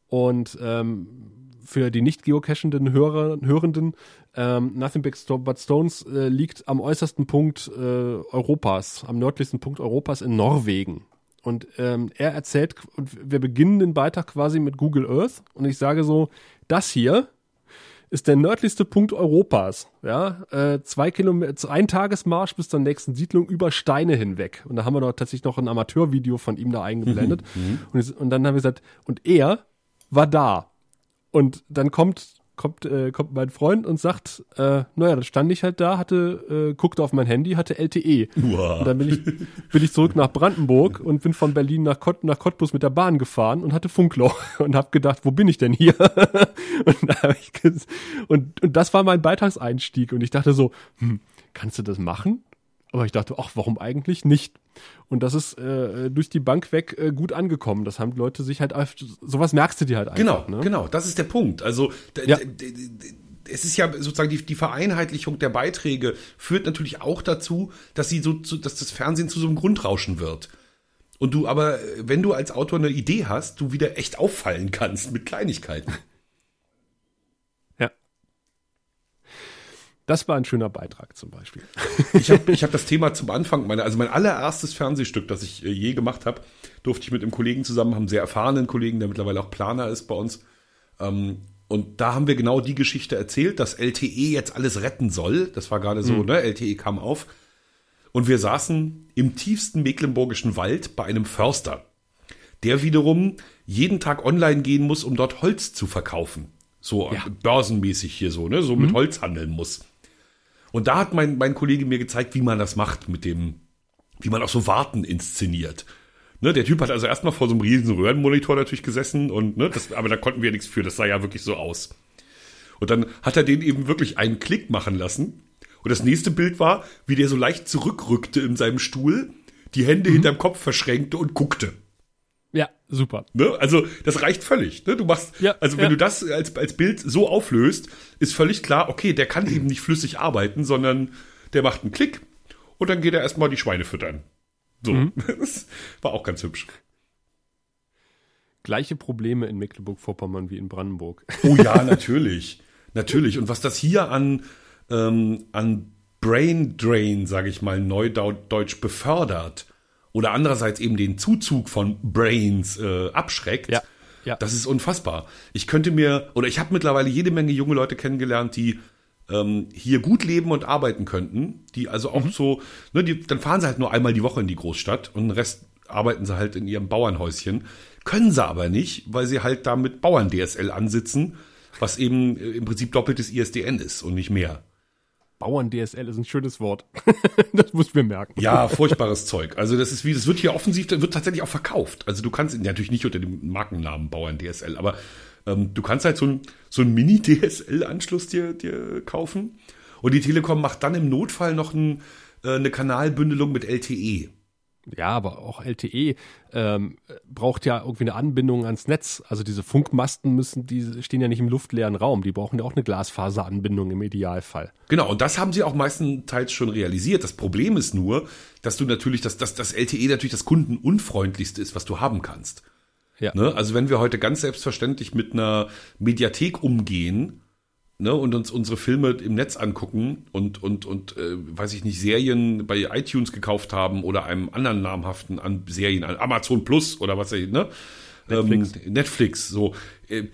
Und ähm, für die nicht geocachenden Hörer, Hörenden, ähm, Nothing But Stones äh, liegt am äußersten Punkt äh, Europas, am nördlichsten Punkt Europas in Norwegen. Und ähm, er erzählt, und wir beginnen den Beitrag quasi mit Google Earth und ich sage so, das hier ist der nördlichste Punkt Europas. Ja, äh, zwei Kilometer, ein Tagesmarsch bis zur nächsten Siedlung über Steine hinweg. Und da haben wir doch tatsächlich noch ein Amateurvideo von ihm da eingeblendet. Mhm. und, und dann haben wir gesagt, und er war da. Und dann kommt, kommt, äh, kommt mein Freund und sagt, äh, naja, dann stand ich halt da, hatte, äh, guckte auf mein Handy, hatte LTE. Uah. Und dann bin ich, bin ich zurück nach Brandenburg und bin von Berlin nach, Kott, nach Cottbus mit der Bahn gefahren und hatte Funkloch und habe gedacht, wo bin ich denn hier? und, da ich, und, und das war mein Beitragseinstieg und ich dachte so, hm, kannst du das machen? Aber ich dachte, ach, warum eigentlich nicht? Und das ist äh, durch die Bank weg äh, gut angekommen. Das haben die Leute sich halt, sowas merkst du dir halt einfach. Genau, ne? genau, das ist der Punkt. Also Ja. es ist ja sozusagen die, die Vereinheitlichung der Beiträge führt natürlich auch dazu, dass sie so, zu, dass das Fernsehen zu so einem Grundrauschen wird. Und du aber, wenn du als Autor eine Idee hast, du wieder echt auffallen kannst mit Kleinigkeiten. Das war ein schöner Beitrag zum Beispiel. Ich habe ich hab das Thema zum Anfang meiner, also mein allererstes Fernsehstück, das ich äh, je gemacht habe, durfte ich mit einem Kollegen zusammen, haben sehr erfahrenen Kollegen, der mittlerweile auch Planer ist bei uns. Ähm, und da haben wir genau die Geschichte erzählt, dass LTE jetzt alles retten soll. Das war gerade so, Mhm. ne? LTE kam auf. Und wir saßen im tiefsten mecklenburgischen Wald bei einem Förster, der wiederum jeden Tag online gehen muss, um dort Holz zu verkaufen. So Ja. börsenmäßig hier so, ne? So mit Holz handeln muss. Und da hat mein, mein Kollege mir gezeigt, wie man das macht mit dem, wie man auch so Warten inszeniert. Ne, der Typ hat also erstmal vor so einem riesen Röhrenmonitor natürlich gesessen und ne, das, aber da konnten wir nichts für, das sah ja wirklich so aus. Und dann hat er den eben wirklich einen Klick machen lassen. Und das nächste Bild war, wie der so leicht zurückrückte in seinem Stuhl, die Hände hinterm Kopf verschränkte und guckte. Ja, super. Ne? Also das reicht völlig. Ne? Du machst, Ja, also wenn ja. du das als, als Bild so auflöst, ist völlig klar, okay, der kann eben nicht flüssig arbeiten, sondern der macht einen Klick und dann geht er erstmal die Schweine füttern. So, Mhm. das war auch ganz hübsch. Gleiche Probleme in Mecklenburg-Vorpommern wie in Brandenburg. Oh ja, natürlich. natürlich. Und was das hier an, ähm, an Brain Drain, sage ich mal, neudeutsch befördert oder andererseits eben den Zuzug von Brains äh, abschreckt, Ja, ja. das ist unfassbar. Ich könnte mir, oder ich habe mittlerweile jede Menge junge Leute kennengelernt, die ähm, hier gut leben und arbeiten könnten, die also auch so, ne, die, dann fahren sie halt nur einmal die Woche in die Großstadt und den Rest arbeiten sie halt in ihrem Bauernhäuschen, können sie aber nicht, weil sie halt da mit Bauern-DSL ansitzen, was eben äh, im Prinzip doppeltes ISDN ist und nicht mehr. Bauern-DSL ist ein schönes Wort. das muss ich mir merken. Ja, furchtbares Zeug. Also das ist wie, das wird hier offensiv, das wird tatsächlich auch verkauft. Also du kannst natürlich nicht unter dem Markennamen Bauern DSL, aber ähm, du kannst halt so ein, so ein Mini-DSL-Anschluss dir, dir kaufen. Und die Telekom macht dann im Notfall noch ein, äh, eine Kanalbündelung mit. LTE. Ja, aber auch LTE ähm, braucht ja irgendwie eine Anbindung ans Netz. Also diese Funkmasten müssen, die stehen ja nicht im luftleeren Raum. Die brauchen ja auch eine Glasfaseranbindung im Idealfall. Genau, und das haben sie auch meistenteils schon realisiert. Das Problem ist nur, dass du natürlich, dass, dass das LTE natürlich das kundenunfreundlichste ist, was du haben kannst. Ja. Ne? Also wenn wir heute ganz selbstverständlich mit einer Mediathek umgehen, ne, und uns unsere Filme im Netz angucken und und und äh, weiß ich nicht Serien bei iTunes gekauft haben oder einem anderen namhaften an Serien Amazon Plus oder was weiß ich, ne? Netflix, ähm, Netflix so. Äh,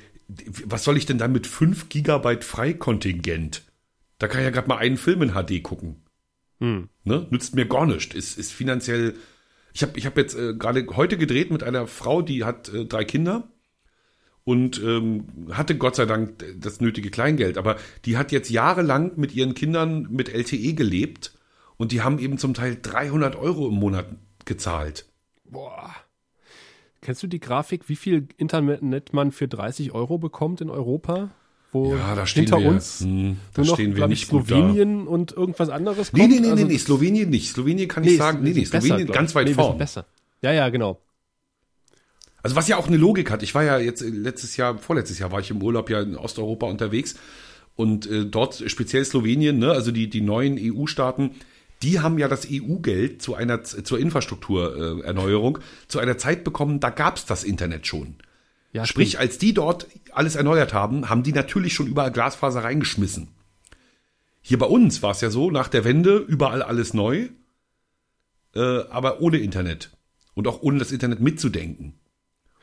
was soll ich denn dann mit 5 Gigabyte Freikontingent? Da kann ich ja gerade mal einen Film in HD gucken. Hm. ne? Nützt mir gar nichts. Ist ist finanziell ich habe ich hab jetzt äh, gerade heute gedreht mit einer Frau die hat äh, drei Kinder und ähm, hatte Gott sei Dank das nötige Kleingeld. Aber die hat jetzt jahrelang mit ihren Kindern mit LTE gelebt und die haben eben zum Teil 300 Euro im Monat gezahlt. Boah. Kennst du die Grafik, wie viel Internet man für 30 Euro bekommt in Europa? Wo ja, da stehen hinter wir, uns hm, da nur noch, stehen wir nicht Slowenien und irgendwas anderes kommt. Nee, nee, nee, also, nee, nee, Slowenien nicht. Slowenien kann nee, ich sagen, nee, nee, Slowenien besser, ganz weit nee, vorn. Besser. Ja, ja, genau. Also was ja auch eine Logik hat. Ich war ja jetzt äh, letztes Jahr, vorletztes Jahr war ich im Urlaub ja in Osteuropa unterwegs und äh, dort speziell Slowenien, ne, also die die neuen EU-Staaten, die haben ja das EU-Geld zu einer zur Infrastrukturerneuerung äh, zu einer Zeit bekommen, da gab's das Internet schon. Ja, Sprich, stimmt. als die dort alles erneuert haben, haben die natürlich schon überall Glasfaser reingeschmissen. Hier bei uns war es ja so, nach der Wende überall alles neu, äh, aber ohne Internet und auch ohne das Internet mitzudenken.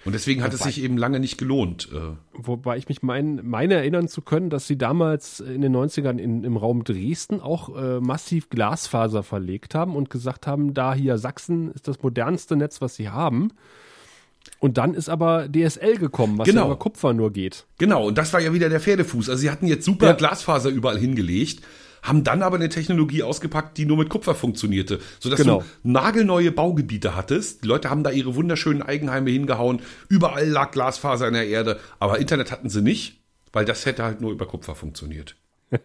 Und deswegen hat wobei, es sich eben lange nicht gelohnt. Äh. Wobei ich mich mein, meine erinnern zu können, dass sie damals in den 90ern in, im Raum Dresden auch äh, massiv Glasfaser verlegt haben und gesagt haben, da hier Sachsen ist das modernste Netz, was sie haben. Und dann ist aber DSL gekommen, was genau. über Kupfer nur geht. Genau, und das war ja wieder der Pferdefuß. Also sie hatten jetzt super ja. Glasfaser überall hingelegt haben dann aber eine Technologie ausgepackt, die nur mit Kupfer funktionierte, sodass genau. du nagelneue Baugebiete hattest. Die Leute haben da ihre wunderschönen Eigenheime hingehauen, überall lag Glasfaser in der Erde, aber Internet hatten sie nicht, weil das hätte halt nur über Kupfer funktioniert.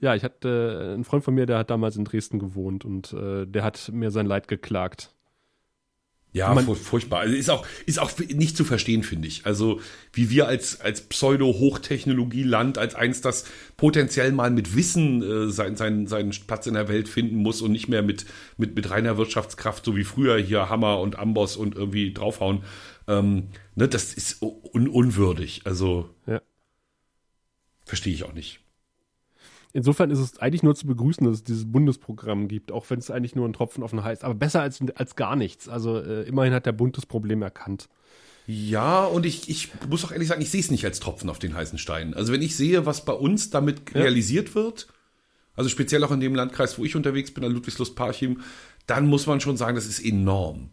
ja, ich hatte äh, einen Freund von mir, der hat damals in Dresden gewohnt und äh, der hat mir sein Leid geklagt. Ja, man, furchtbar. Also ist auch, ist auch nicht zu verstehen, finde ich. Also, wie wir als, als Pseudo-Hochtechnologie-Land, als eins, das potenziell mal mit Wissen äh, sein, sein, seinen Platz in der Welt finden muss und nicht mehr mit, mit, mit reiner Wirtschaftskraft, so wie früher hier Hammer und Amboss und irgendwie draufhauen. Ähm, ne, das ist un unwürdig. Also, ja. verstehe ich auch nicht. Insofern ist es eigentlich nur zu begrüßen, dass es dieses Bundesprogramm gibt, auch wenn es eigentlich nur ein Tropfen auf den Heiß, aber besser als, als gar nichts. Also äh, immerhin hat der Bund das Problem erkannt. Ja, und ich, ich muss auch ehrlich sagen, ich sehe es nicht als Tropfen auf den heißen Stein. Also wenn ich sehe, was bei uns damit ja. realisiert wird, also speziell auch in dem Landkreis, wo ich unterwegs bin, an Ludwigslust-Parchim, dann muss man schon sagen, das ist enorm.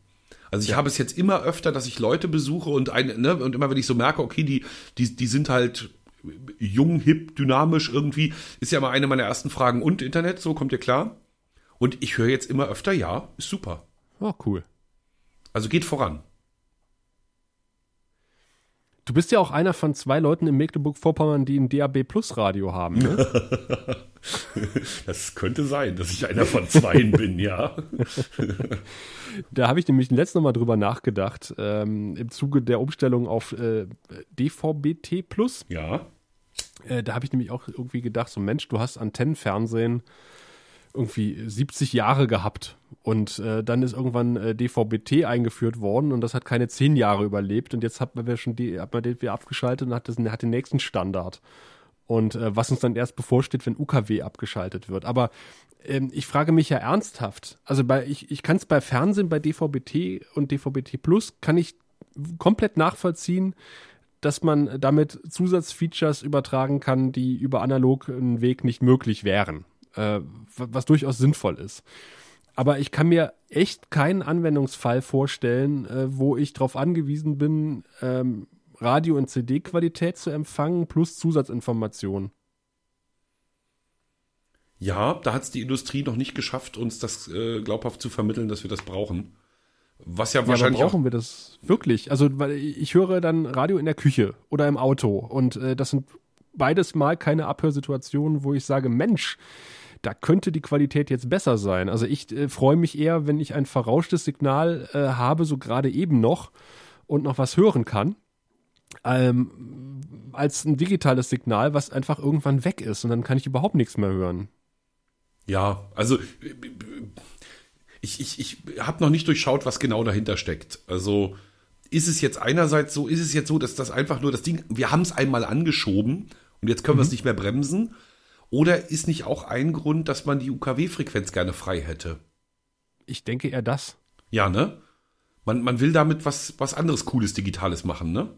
Also ich ja. habe es jetzt immer öfter, dass ich Leute besuche und ein, ne, und immer wenn ich so merke, okay, die, die, die sind halt jung, hip, dynamisch irgendwie, ist ja mal eine meiner ersten Fragen. Und Internet, so kommt ihr klar? Und ich höre jetzt immer öfter, ja, ist super. Oh, cool. Also geht voran. Du bist ja auch einer von zwei Leuten in Mecklenburg-Vorpommern, die ein DAB Plus Radio haben. Ne? das könnte sein, dass ich einer von zweien bin, ja. Da habe ich nämlich letztes Mal drüber nachgedacht, ähm, im Zuge der Umstellung auf äh, DVB-T Plus. Ja. Äh, da habe ich nämlich auch irgendwie gedacht, so Mensch, du hast Antennenfernsehen irgendwie 70 Jahre gehabt. Und äh, dann ist irgendwann äh, DVB-T eingeführt worden und das hat keine 10 Jahre überlebt. Und jetzt hat man schon die, hat man den wieder abgeschaltet und hat, das, hat den nächsten Standard. Und äh, was uns dann erst bevorsteht, wenn UKW abgeschaltet wird. Aber ähm, ich frage mich ja ernsthaft, also bei, ich, ich kann es bei Fernsehen, bei DVB-T und DVB-T Plus, kann ich komplett nachvollziehen, dass man damit Zusatzfeatures übertragen kann, die über analogen Weg nicht möglich wären, äh, was durchaus sinnvoll ist. Aber ich kann mir echt keinen Anwendungsfall vorstellen, äh, wo ich darauf angewiesen bin, ähm, Radio- und CD-Qualität zu empfangen plus Zusatzinformationen. Ja, da hat es die Industrie noch nicht geschafft, uns das äh, glaubhaft zu vermitteln, dass wir das brauchen. Was ja wahrscheinlich. Ja, brauchen wir das wirklich? Also, weil ich höre dann Radio in der Küche oder im Auto und äh, das sind beides mal keine Abhörsituationen, wo ich sage, Mensch, da könnte die Qualität jetzt besser sein. Also ich äh, freue mich eher, wenn ich ein verrauschtes Signal äh, habe, so gerade eben noch und noch was hören kann ähm, als ein digitales Signal, was einfach irgendwann weg ist und dann kann ich überhaupt nichts mehr hören. Ja, also ich, ich, ich habe noch nicht durchschaut, was genau dahinter steckt. Also ist es jetzt einerseits so, ist es jetzt so, dass das einfach nur das Ding, wir haben es einmal angeschoben und jetzt können wir es nicht mehr bremsen? Oder ist nicht auch ein Grund, dass man die UKW-Frequenz gerne frei hätte? Ich denke eher das. Ja, ne? Man, man will damit was, was anderes Cooles, Digitales machen, ne?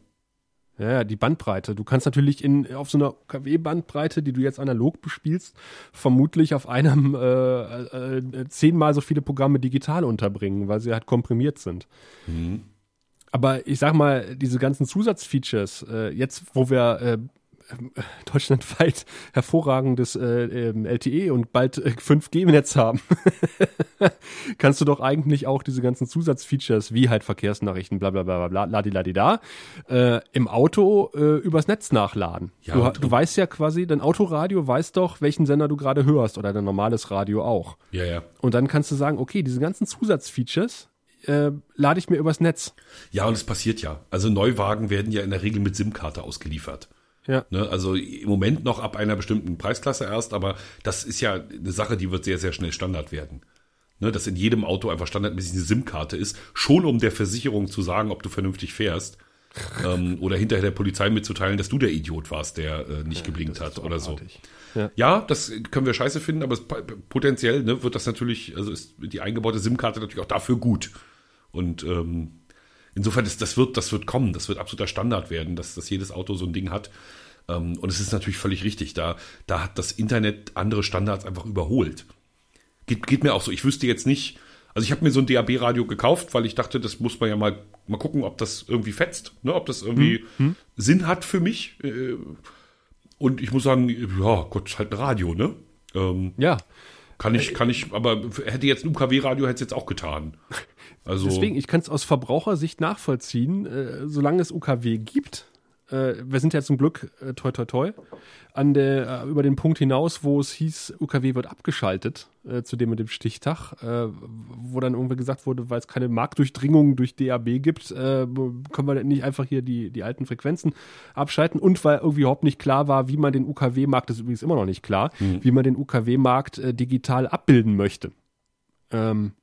Ja, ja, die Bandbreite. Du kannst natürlich in, auf so einer KW-Bandbreite, die du jetzt analog bespielst, vermutlich auf einem äh, äh, zehnmal so viele Programme digital unterbringen, weil sie halt komprimiert sind. Mhm. Aber ich sag mal, diese ganzen Zusatzfeatures, äh, jetzt wo wir äh, deutschlandweit hervorragendes äh, LTE und bald äh, 5G-Netz haben, kannst du doch eigentlich auch diese ganzen Zusatzfeatures wie halt Verkehrsnachrichten, bla bla bla bla, ladidadida, äh, im Auto äh, übers Netz nachladen. Ja, du, du weißt ja quasi, dein Autoradio weiß doch, welchen Sender du gerade hörst oder dein normales Radio auch. Ja, ja. Und dann kannst du sagen, okay, diese ganzen Zusatzfeatures, äh, lade ich mir übers Netz. Ja, und es passiert ja. Also Neuwagen werden ja in der Regel mit SIM-Karte ausgeliefert. Ja. Ne, also im Moment noch ab einer bestimmten Preisklasse erst, aber das ist ja eine Sache, die wird sehr, sehr schnell Standard werden. Ne, dass in jedem Auto einfach standardmäßig eine SIM-Karte ist, schon um der Versicherung zu sagen, ob du vernünftig fährst. ähm, oder hinterher der Polizei mitzuteilen, dass du der Idiot warst, der äh, nicht ja, geblinkt hat oder so. Ja. ja. das können wir scheiße finden, aber es, potenziell ne, wird das natürlich, also ist die eingebaute SIM-Karte natürlich auch dafür gut. Und ähm, insofern, ist, das, wird, das wird kommen, das wird absoluter Standard werden, dass, dass jedes Auto so ein Ding hat. Ähm, und es ist natürlich völlig richtig, da, da hat das Internet andere Standards einfach überholt. Geht, geht mir auch so. Ich wüsste jetzt nicht, also ich habe mir so ein DAB-Radio gekauft, weil ich dachte, das muss man ja mal, mal gucken, ob das irgendwie fetzt, ne? ob das irgendwie hm, hm. Sinn hat für mich. Äh, und ich muss sagen, ja, Gott, ist halt ein Radio, ne? Ähm, ja. Kann ich, kann ich, aber hätte jetzt ein UKW-Radio, hätte es jetzt auch getan. Also Deswegen, ich kann es aus Verbrauchersicht nachvollziehen, äh, solange es UKW gibt. Äh, wir sind ja zum Glück, äh, toi toi toi, an der, äh, über den Punkt hinaus, wo es hieß, UKW wird abgeschaltet, äh, zu dem mit dem Stichtag, äh, wo dann irgendwie gesagt wurde, weil es keine Marktdurchdringung durch DAB gibt, äh, können wir nicht einfach hier die, die alten Frequenzen abschalten und weil irgendwie überhaupt nicht klar war, wie man den UKW-Markt, das ist übrigens immer noch nicht klar, mhm. wie man den UKW-Markt digital abbilden möchte. Ähm, äh,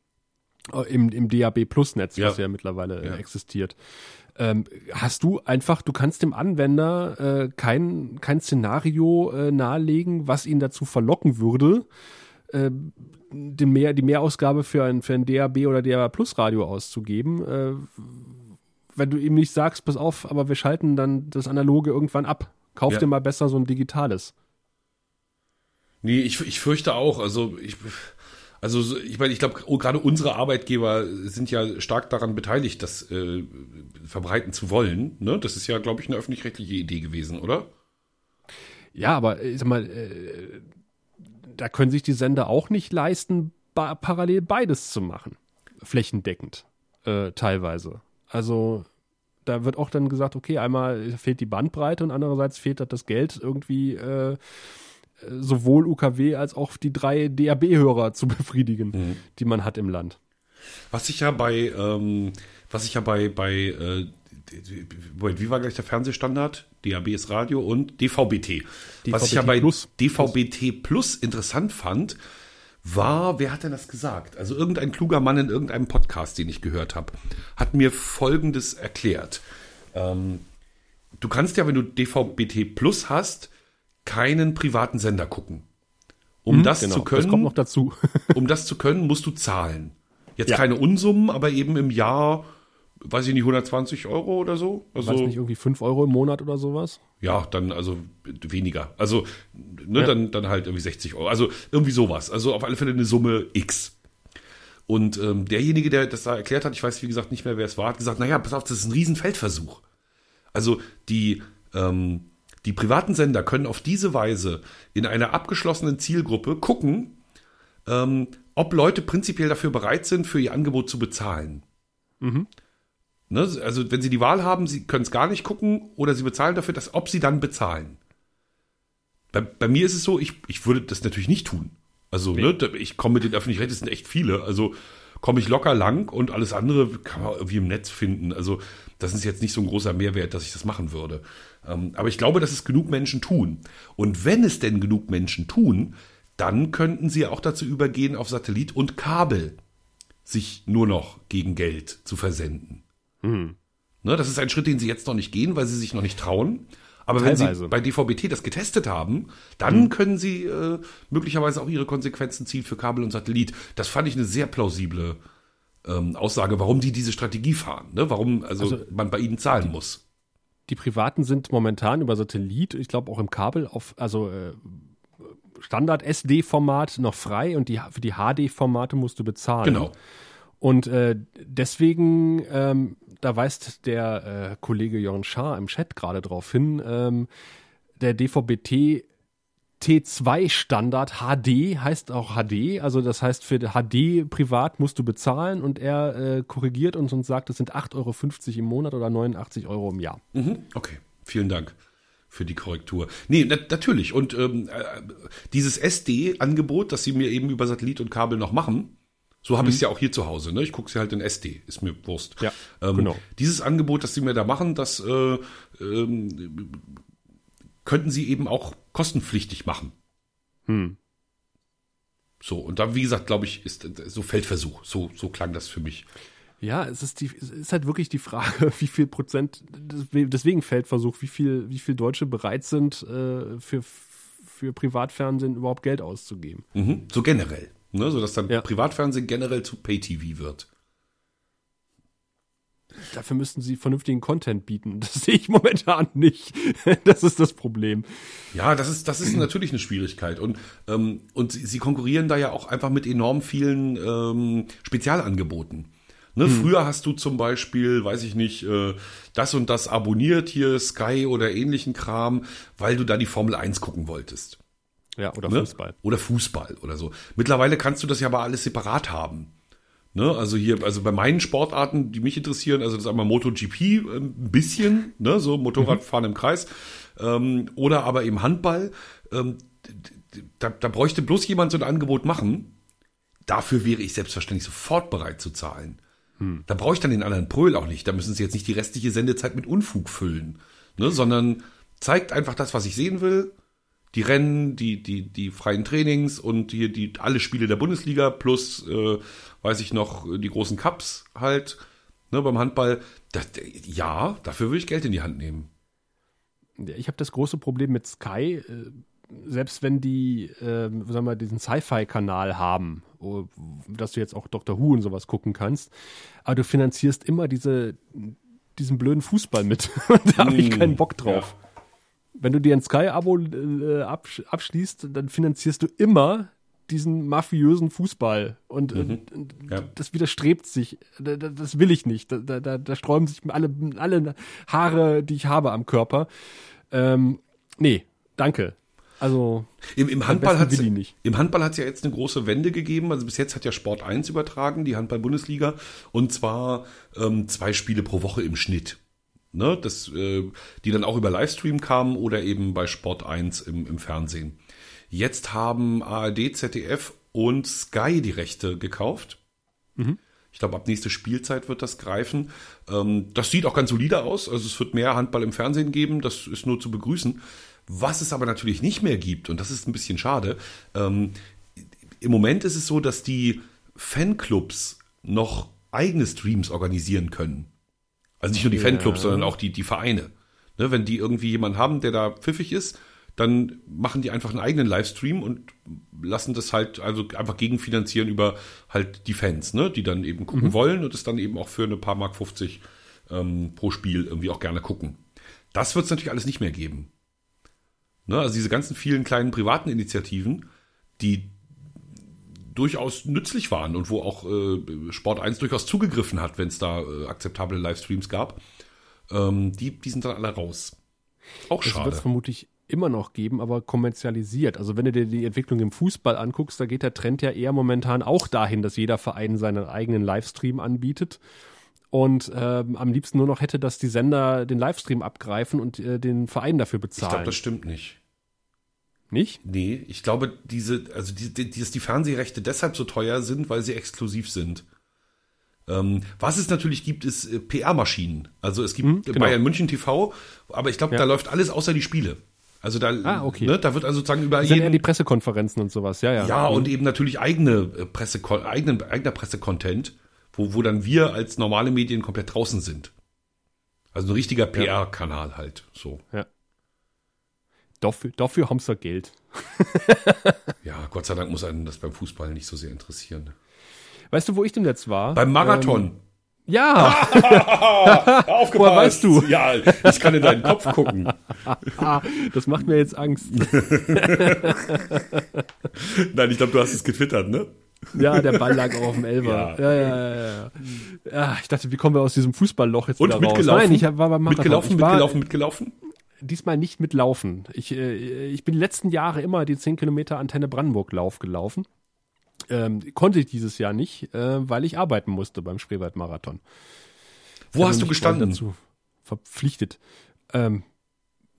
im, im DAB Plus Netz, ja. was ja mittlerweile äh, ja. existiert. Ähm, hast du einfach, du kannst dem Anwender äh, kein, kein Szenario äh, nahelegen, was ihn dazu verlocken würde, äh, den mehr, die Mehrausgabe für ein, für ein DAB oder DAB Plus Radio auszugeben, äh, wenn du ihm nicht sagst, pass auf, aber wir schalten dann das Analoge irgendwann ab. Kauf ja. dir mal besser so ein digitales. Nee, ich, ich fürchte auch. Also ich, also ich meine, ich glaube, gerade unsere Arbeitgeber sind ja stark daran beteiligt, das äh, verbreiten zu wollen. Ne? Das ist ja, glaube ich, eine öffentlich-rechtliche Idee gewesen, oder? Ja, aber ich sag mal, äh, da können sich die Sender auch nicht leisten, ba parallel beides zu machen. Flächendeckend, äh, teilweise. Also da wird auch dann gesagt, okay, einmal fehlt die Bandbreite und andererseits fehlt das Geld irgendwie äh, sowohl UKW als auch die drei DAB-Hörer zu befriedigen, mhm. die man hat im Land. Was ich ja bei, ähm, was ich ja bei, bei äh, wie war gleich der Fernsehstandard? DAB ist Radio und DVB-T. Was ich ja bei Plus. DVB-T Plus interessant fand, war, wer hat denn das gesagt? Also irgendein kluger Mann in irgendeinem Podcast, den ich gehört habe, hat mir Folgendes erklärt. Ähm, du kannst ja, wenn du DVB-T Plus hast, keinen privaten Sender gucken. Um hm, das genau, zu können, das kommt noch dazu. um das zu können, musst du zahlen. Jetzt ja. keine Unsummen, aber eben im Jahr, weiß ich nicht, 120 Euro oder so. Also, weiß nicht, irgendwie 5 Euro im Monat oder sowas? Ja, dann also weniger. Also, ne, ja. dann, dann halt irgendwie 60 Euro. Also irgendwie sowas. Also auf alle Fälle eine Summe X. Und ähm, derjenige, der das da erklärt hat, ich weiß wie gesagt nicht mehr, wer es war, hat gesagt, naja, pass auf, das ist ein Riesenfeldversuch. Also die, ähm, die privaten Sender können auf diese Weise in einer abgeschlossenen Zielgruppe gucken, ähm, ob Leute prinzipiell dafür bereit sind, für ihr Angebot zu bezahlen. Mhm. Ne, also wenn sie die Wahl haben, sie können es gar nicht gucken oder sie bezahlen dafür, dass, ob sie dann bezahlen. Bei, bei mir ist es so, ich, ich würde das natürlich nicht tun. Also, nee. ne, ich komme mit den sind echt viele. Also komme ich locker lang und alles andere kann man irgendwie im Netz finden. Also das ist jetzt nicht so ein großer Mehrwert, dass ich das machen würde. Ähm, aber ich glaube, dass es genug Menschen tun. Und wenn es denn genug Menschen tun, dann könnten sie auch dazu übergehen, auf Satellit und Kabel sich nur noch gegen Geld zu versenden. Hm. Ne, das ist ein Schritt, den sie jetzt noch nicht gehen, weil sie sich noch nicht trauen. Aber wenn Teilweise. sie bei DVB-T das getestet haben, dann können sie äh, möglicherweise auch ihre Konsequenzen ziehen für Kabel und Satellit. Das fand ich eine sehr plausible ähm, Aussage, warum die diese Strategie fahren. Ne? Warum also, Also, man bei ihnen zahlen muss. Die privaten sind momentan über Satellit, ich glaube auch im Kabel auf, also äh, Standard SD-Format noch frei und die, für die HD-Formate musst du bezahlen. Genau. Und äh, deswegen, ähm, da weist der äh, Kollege Jörn Schaar im Chat gerade drauf hin, ähm, der DVB-T T2 Standard HD heißt auch HD, also das heißt für HD privat musst du bezahlen und er äh, korrigiert uns und sagt, es sind 8,50 Euro im Monat oder 89 Euro im Jahr. Mhm. Okay, vielen Dank für die Korrektur. Nee, na, natürlich. Und ähm, äh, dieses SD-Angebot, das sie mir eben über Satellit und Kabel noch machen, so habe ich es ja auch hier zu Hause. Ne? Ich gucke sie halt in SD, ist mir Wurst. Ja, ähm, genau. Dieses Angebot, das sie mir da machen, das äh, ähm, könnten sie eben auch kostenpflichtig machen. Hm. So, und da, wie gesagt, glaube ich, ist so Feldversuch. So, so klang das für mich. Ja, es ist, die, es ist halt wirklich die Frage, wie viel Prozent, deswegen Feldversuch, wie viel, wie viel Deutsche bereit sind, äh, für, für Privatfernsehen überhaupt Geld auszugeben. Mhm. So generell. Ne? So dass dann Ja. Privatfernsehen generell zu Pay-TV wird. Dafür müssten sie vernünftigen Content bieten. Das sehe ich momentan nicht. Das ist das Problem. Ja, das ist, das ist natürlich eine Schwierigkeit. Und, ähm, und sie, sie konkurrieren da ja auch einfach mit enorm vielen ähm, Spezialangeboten. Ne, Früher hast du zum Beispiel, weiß ich nicht, äh, das und das abonniert hier, Sky oder ähnlichen Kram, weil du da die Formel 1 gucken wolltest. Ja, oder Ne? Fußball. Oder Fußball oder so. Mittlerweile kannst du das ja aber alles separat haben. Ne? Also hier, also bei meinen Sportarten, die mich interessieren, also das einmal MotoGP äh, ein bisschen, ne? so Motorradfahren im Kreis, ähm, oder aber eben Handball. Ähm, da, da bräuchte bloß jemand so ein Angebot machen. Dafür wäre ich selbstverständlich sofort bereit zu zahlen. Da brauche ich dann den anderen Pröhl auch nicht. Da müssen sie jetzt nicht die restliche Sendezeit mit Unfug füllen, ne? sondern zeigt einfach das, was ich sehen will. Die Rennen, die, die, die freien Trainings und hier die, alle Spiele der Bundesliga plus, äh, weiß ich noch, die großen Cups halt, ne, beim Handball. Das, ja, dafür würde ich Geld in die Hand nehmen. Ja, Ich habe das große Problem mit Sky, äh, selbst wenn die, ähm, sagen wir, diesen Sci-Fi-Kanal haben, dass du jetzt auch Doctor Who und sowas gucken kannst, aber du finanzierst immer diese, diesen blöden Fußball mit. da habe ich Mm, keinen Bock drauf. Wenn du dir ein Sky-Abo äh, absch abschließt, dann finanzierst du immer diesen mafiösen Fußball. Und, und, und Ja. das widerstrebt sich. Da- da- Das will ich nicht. Da, da, da, sträuben sich alle, alle Haare, die ich habe am Körper. Ähm, nee, danke. Also, Im, im Handball hat im Handball hat es ja jetzt eine große Wende gegeben. Also bis jetzt hat ja Sport 1 übertragen, die Handball-Bundesliga, und zwar ähm, zwei Spiele pro Woche im Schnitt. Ne, das, äh, die dann auch über Livestream kamen oder eben bei Sport 1 im, im Fernsehen. Jetzt haben ARD, ZDF und Sky die Rechte gekauft. Ich glaube, ab nächste Spielzeit wird das greifen. Ähm, das sieht auch ganz solide aus. Also es wird mehr Handball im Fernsehen geben. Das ist nur zu begrüßen. Was es aber natürlich nicht mehr gibt, und das ist ein bisschen schade, ähm, im Moment ist es so, dass die Fanclubs noch eigene Streams organisieren können. Also nicht nur die Ja. Fanclubs, sondern auch die, die Vereine. Ne, wenn die irgendwie jemanden haben, der da pfiffig ist, dann machen die einfach einen eigenen Livestream und lassen das halt also einfach gegenfinanzieren über halt die Fans, ne, die dann eben gucken wollen und es dann eben auch für eine paar Mark 50 ähm, pro Spiel irgendwie auch gerne gucken. Das wird es natürlich alles nicht mehr geben. Ne, also diese ganzen vielen kleinen privaten Initiativen, die durchaus nützlich waren und wo auch äh, Sport 1 durchaus zugegriffen hat, wenn es da äh, akzeptable Livestreams gab, ähm, die, die sind dann alle raus. Auch Das wird schade. es vermutlich immer noch geben, aber kommerzialisiert. Also wenn du dir die Entwicklung im Fußball anguckst, da geht der Trend ja eher momentan auch dahin, dass jeder Verein seinen eigenen Livestream anbietet und ähm, am liebsten nur noch hätte, dass die Sender den Livestream abgreifen und äh, den Verein dafür Ich bezahlen. glaube, das stimmt nicht. Nicht? Nee, ich glaube, diese, also die, die, dass die Fernsehrechte deshalb so teuer sind, weil sie exklusiv sind. Ähm, was es natürlich gibt, ist äh, PR-Maschinen. Also es gibt Hm, genau. Bayern München TV, aber ich glaube, Ja. da läuft alles außer die Spiele. Also da, Ah, okay. ne, da wird also sozusagen über sind jeden, die Pressekonferenzen und sowas, ja, ja. ja, und eben natürlich eigene äh, Presse, eigenen, eigener Pressecontent, wo, wo dann wir als normale Medien komplett draußen sind. Also ein richtiger PR-Kanal halt, so. Ja. Dafür, dafür haben sie Geld. ja, Gott sei Dank muss einen das beim Fußball nicht so sehr interessieren. Weißt du, wo ich denn jetzt war? Beim Marathon. Ähm, ja. Aufgepasst. Woher weißt du? Ja, ich kann in deinen Kopf gucken. das macht mir jetzt Angst. Nein, ich glaube, du hast es getwittert, ne? Ja, der Ball lag auch auf dem Elber. Ja, ja, ja, ja. ja. ja ich dachte, wie kommen wir aus diesem Fußballloch jetzt Und wieder mitgelaufen? raus? Nein, ich war beim Marathon. Mitgelaufen, war, mitgelaufen, mitgelaufen? Diesmal nicht mitlaufen. Ich, äh, ich bin die letzten Jahre immer die 10 Kilometer Antenne Brandenburg Lauf gelaufen. Ähm, konnte ich dieses Jahr nicht, äh, weil ich arbeiten musste beim Spreewald-Marathon. Wo hast du gestanden? Dazu verpflichtet. Ähm,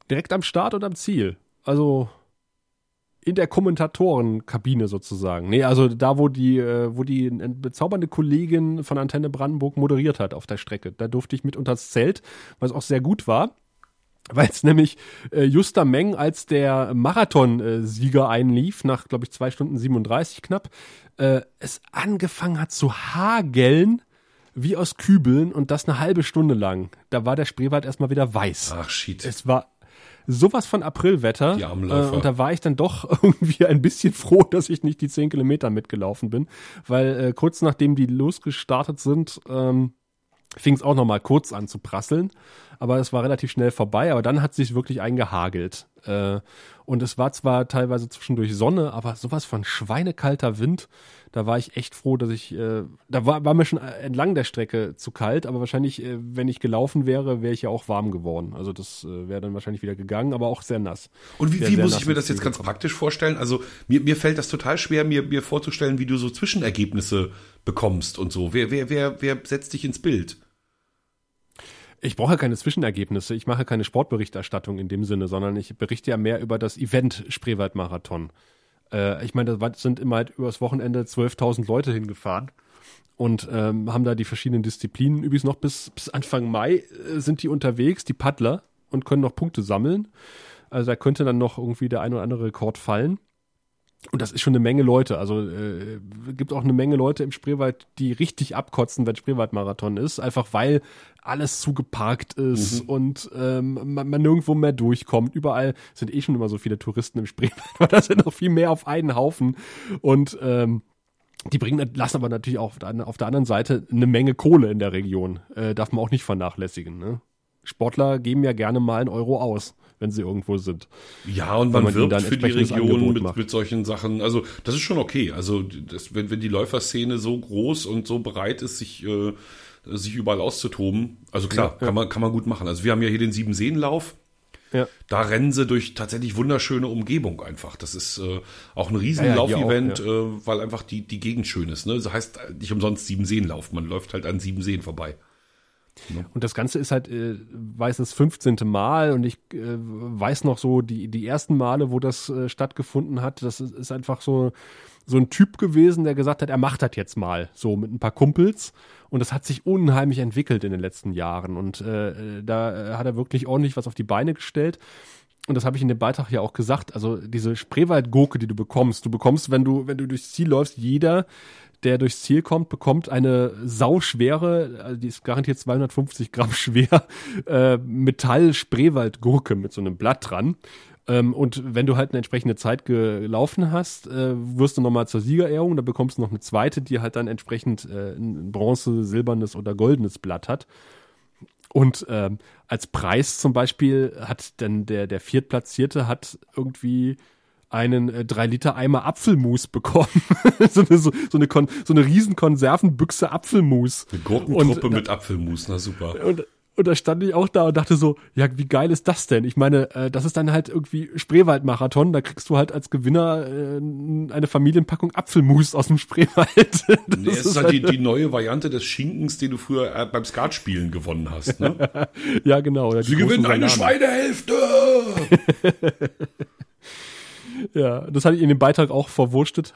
direkt am Start und am Ziel. Also in der Kommentatorenkabine sozusagen. Nee, also da, wo die, äh, wo die bezaubernde Kollegin von Antenne Brandenburg moderiert hat auf der Strecke. Da durfte ich mit unter das Zelt, was auch sehr gut war. Weil es nämlich äh, Juster Meng als der Marathon-Sieger einlief, nach, glaube ich, zwei Stunden 37 knapp, äh, es angefangen hat zu hageln wie aus Kübeln und das eine halbe Stunde lang. Da war der Spreewald erstmal wieder weiß. Ach, shit. Es war sowas von Aprilwetter. Die äh, und da war ich dann doch irgendwie ein bisschen froh, dass ich nicht die 10 Kilometer mitgelaufen bin. Weil äh, kurz nachdem die losgestartet sind, ähm, fing es auch noch mal kurz an zu prasseln. Aber es war relativ schnell vorbei. Aber dann hat sich wirklich eingehagelt. Äh, und es war zwar teilweise zwischendurch Sonne, aber sowas von schweinekalter Wind. Da war ich echt froh, dass ich, äh, da war, war mir schon entlang der Strecke zu kalt, aber wahrscheinlich, äh, wenn ich gelaufen wäre, wäre ich ja auch warm geworden. Also das äh, wäre dann wahrscheinlich wieder gegangen, aber auch sehr nass. Und wie, Sehr, wie sehr muss ich mir das jetzt ganz praktisch vorstellen? Also mir, mir fällt das total schwer, mir, mir vorzustellen, wie du so Zwischenergebnisse bekommst und so. Wer, wer, wer, wer setzt dich ins Bild? Ich brauche keine Zwischenergebnisse, ich mache keine Sportberichterstattung in dem Sinne, sondern ich berichte ja mehr über das Event Spreewald-Marathon. Äh, ich meine, da sind immer halt übers Wochenende 12.000 Leute hingefahren und ähm, haben da die verschiedenen Disziplinen. Übrigens noch bis, bis Anfang Mai äh, sind die unterwegs, die Paddler, und können noch Punkte sammeln. Also da könnte dann noch irgendwie der ein oder andere Rekord fallen. Und das ist schon eine Menge Leute. Also äh, gibt auch eine Menge Leute im Spreewald, die richtig abkotzen, wenn Spreewaldmarathon ist, einfach weil alles zugeparkt ist und ähm, man, man nirgendwo mehr durchkommt. Überall sind eh schon immer so viele Touristen im Spreewald, aber da sind noch viel mehr auf einen Haufen. Und ähm, die bringen, lassen aber natürlich auch auf der, auf der anderen Seite eine Menge Kohle in der Region. Äh, darf man auch nicht vernachlässigen. Ne? Sportler geben ja gerne mal einen Euro aus, wenn sie irgendwo sind. Ja, und man, man wirbt dann für die Region mit, mit solchen Sachen. Also das ist schon okay. Also das, wenn, wenn die Läuferszene so groß und so bereit ist, sich, äh, sich überall auszutoben, also klar, Ja, kann, man, kann man gut machen. Also wir haben ja hier den Siebenseenlauf. Ja. Da rennen sie durch tatsächlich wunderschöne Umgebung einfach. Das ist äh, auch ein riesen Ja, ja, Laufevent, auch, äh, weil einfach die, die Gegend schön ist. Ne? Das heißt nicht umsonst Siebenseenlauf. Man läuft halt an Siebenseen vorbei. Und das Ganze ist halt, äh, weiß das 15. Mal und ich äh, weiß noch so die, die ersten Male, wo das äh, stattgefunden hat, das ist, ist einfach so, so ein Typ gewesen, der gesagt hat, er macht das jetzt mal, so mit ein paar Kumpels. Und das hat sich unheimlich entwickelt in den letzten Jahren. Und äh, da hat er wirklich ordentlich was auf die Beine gestellt. Und das habe ich in dem Beitrag ja auch gesagt. Also diese Spreewaldgurke, die du bekommst, du bekommst, wenn du, wenn du durchs Ziel läufst, jeder, der durchs Ziel kommt, bekommt eine sauschwere, also die ist garantiert 250 Gramm schwer, äh, Metall-Spreewaldgurke mit so einem Blatt dran. Ähm, und wenn du halt eine entsprechende Zeit gelaufen hast, äh, wirst du nochmal zur Siegerehrung, da bekommst du noch eine zweite, die halt dann entsprechend äh, ein Bronze, silbernes oder goldenes Blatt hat. Und ähm, als Preis zum Beispiel hat dann der, der Viertplatzierte hat irgendwie einen äh, 3-Liter-Eimer Apfelmus bekommen. so, eine, so, so, eine Kon so eine riesen Konservenbüchse Apfelmus. Eine Gurkentruppe Und, mit Apfelmus, na super. Und, und da stand ich auch da und dachte so, ja, wie geil ist das denn? Ich meine, äh, das ist dann halt irgendwie Spreewaldmarathon. Da kriegst du halt als Gewinner äh, eine Familienpackung Apfelmus aus dem Spreewald. Das Nee, es ist halt die, die neue Variante des Schinkens, den du früher äh, beim Skatspielen gewonnen hast. Ne? ja, genau. Sie gewinnen eine. Schweinehälfte! Ja, das hatte ich in dem Beitrag auch verwurstet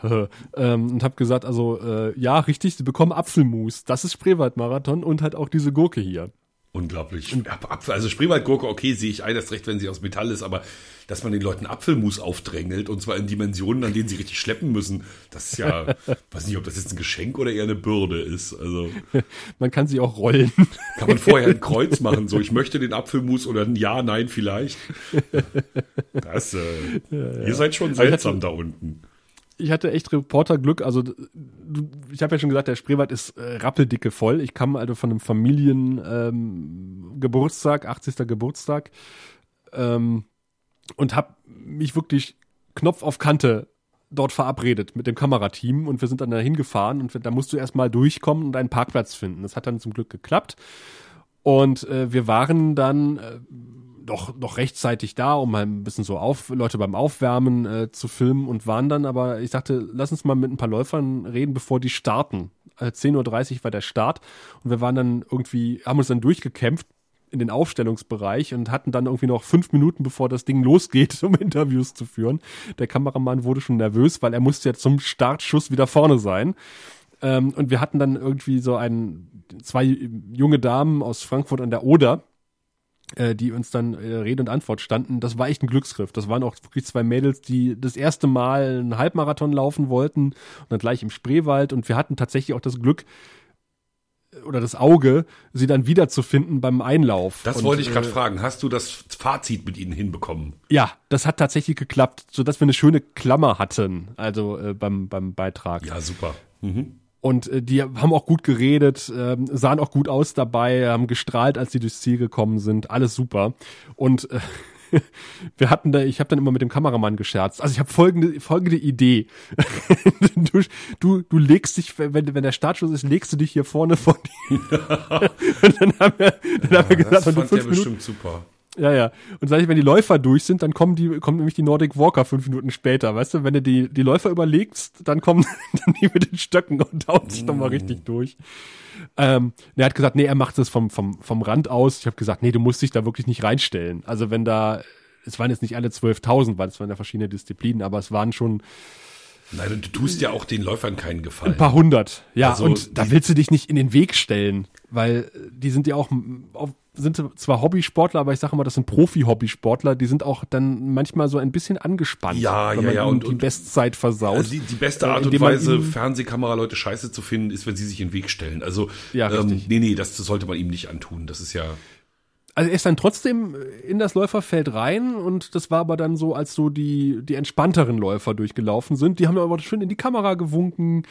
ähm, und habe gesagt, also äh, ja, richtig, sie bekommen Apfelmus. Das ist Spreewaldmarathon und halt auch diese Gurke hier. Unglaublich. Apfel, also Spreewaldgurke, okay, sehe ich ein, erst recht, wenn sie aus Metall ist, aber dass man den Leuten Apfelmus aufdrängelt und zwar in Dimensionen, an denen sie richtig schleppen müssen, das ist ja, weiß nicht, ob das jetzt ein Geschenk oder eher eine Bürde ist. Also man kann sie auch rollen. Kann man vorher ein Kreuz machen, so ich möchte den Apfelmus oder ein Ja, Nein vielleicht. Das, äh, ja, ja. ihr seid schon seltsam da unten ich hatte echt Reporterglück. Also ich habe ja schon gesagt, der Spreewald ist äh, rappeldicke voll. Ich kam also von einem Familiengeburtstag, ähm, 80. Geburtstag ähm, und habe mich wirklich Knopf auf Kante dort verabredet mit dem Kamerateam und wir sind dann da hingefahren und da musst du erstmal durchkommen und einen Parkplatz finden. Das hat dann zum Glück geklappt. Und äh, wir waren dann äh, doch noch rechtzeitig da, um mal ein bisschen so auf, Leute beim Aufwärmen äh, zu filmen und waren dann, aber ich dachte, lass uns mal mit ein paar Läufern reden, bevor die starten. Äh, 10.30 Uhr war der Start und wir waren dann irgendwie, haben uns dann durchgekämpft in den Aufstellungsbereich und hatten dann irgendwie noch fünf Minuten, bevor das Ding losgeht, um Interviews zu führen. Der Kameramann wurde schon nervös, weil er musste ja zum Startschuss wieder vorne sein. Ähm, und wir hatten dann irgendwie so ein, zwei junge Damen aus Frankfurt an der Oder, die uns dann äh, Rede und Antwort standen. Das war echt ein Glücksgriff. Das waren auch wirklich zwei Mädels, die das erste Mal einen Halbmarathon laufen wollten und dann gleich im Spreewald. Und wir hatten tatsächlich auch das Glück, äh, oder das Auge, sie dann wiederzufinden beim Einlauf. Das und, wollte ich gerade äh, fragen. Hast du das Fazit mit ihnen hinbekommen? Ja, das hat tatsächlich geklappt, sodass wir eine schöne Klammer hatten, also äh, beim, beim Beitrag. Ja, super. Mhm. Und äh, die haben auch gut geredet, äh, sahen auch gut aus dabei, haben gestrahlt, als sie durchs Ziel gekommen sind. Alles super. Und äh, wir hatten da, ich habe dann immer mit dem Kameramann gescherzt. Also ich habe folgende, folgende Idee. du, du, du legst dich, wenn, wenn der Startschuss ist, legst du dich hier vorne vor die. und dann haben wir, dann ja, haben wir gesagt, das fand der bestimmt super. Ja, ja. Und sag ich, wenn die Läufer durch sind, dann kommen die, kommt nämlich die Nordic Walker fünf Minuten später, weißt du? Wenn du die, die Läufer überlegst, dann kommen dann die mit den Stöcken und hauen sich mm. nochmal richtig durch. Ähm, er hat gesagt, nee, er macht das vom, vom, vom Rand aus. Ich habe gesagt, nee, du musst dich da wirklich nicht reinstellen. Also wenn da, es waren jetzt nicht alle 12.000, weil es waren ja verschiedene Disziplinen, aber es waren schon, Nein, du tust ja auch den Läufern keinen Gefallen. Ein paar hundert, ja. Also und da willst du dich nicht in den Weg stellen, weil die sind ja auch auf, sind zwar Hobbysportler, aber ich sage immer, das sind Profi-Hobbysportler, die sind auch dann manchmal so ein bisschen angespannt, ja, wenn ja, ja, und, die und, Bestzeit versaut. Also die, die beste Art und Weise, Fernsehkameraleute scheiße zu finden, ist, wenn sie sich in den Weg stellen. Also ja, ähm, nee, nee, das, das sollte man ihm nicht antun. Das ist ja. Also er ist dann trotzdem in das Läuferfeld rein und das war aber dann so, als so die, die entspannteren Läufer durchgelaufen sind. Die haben aber schön in die Kamera gewunken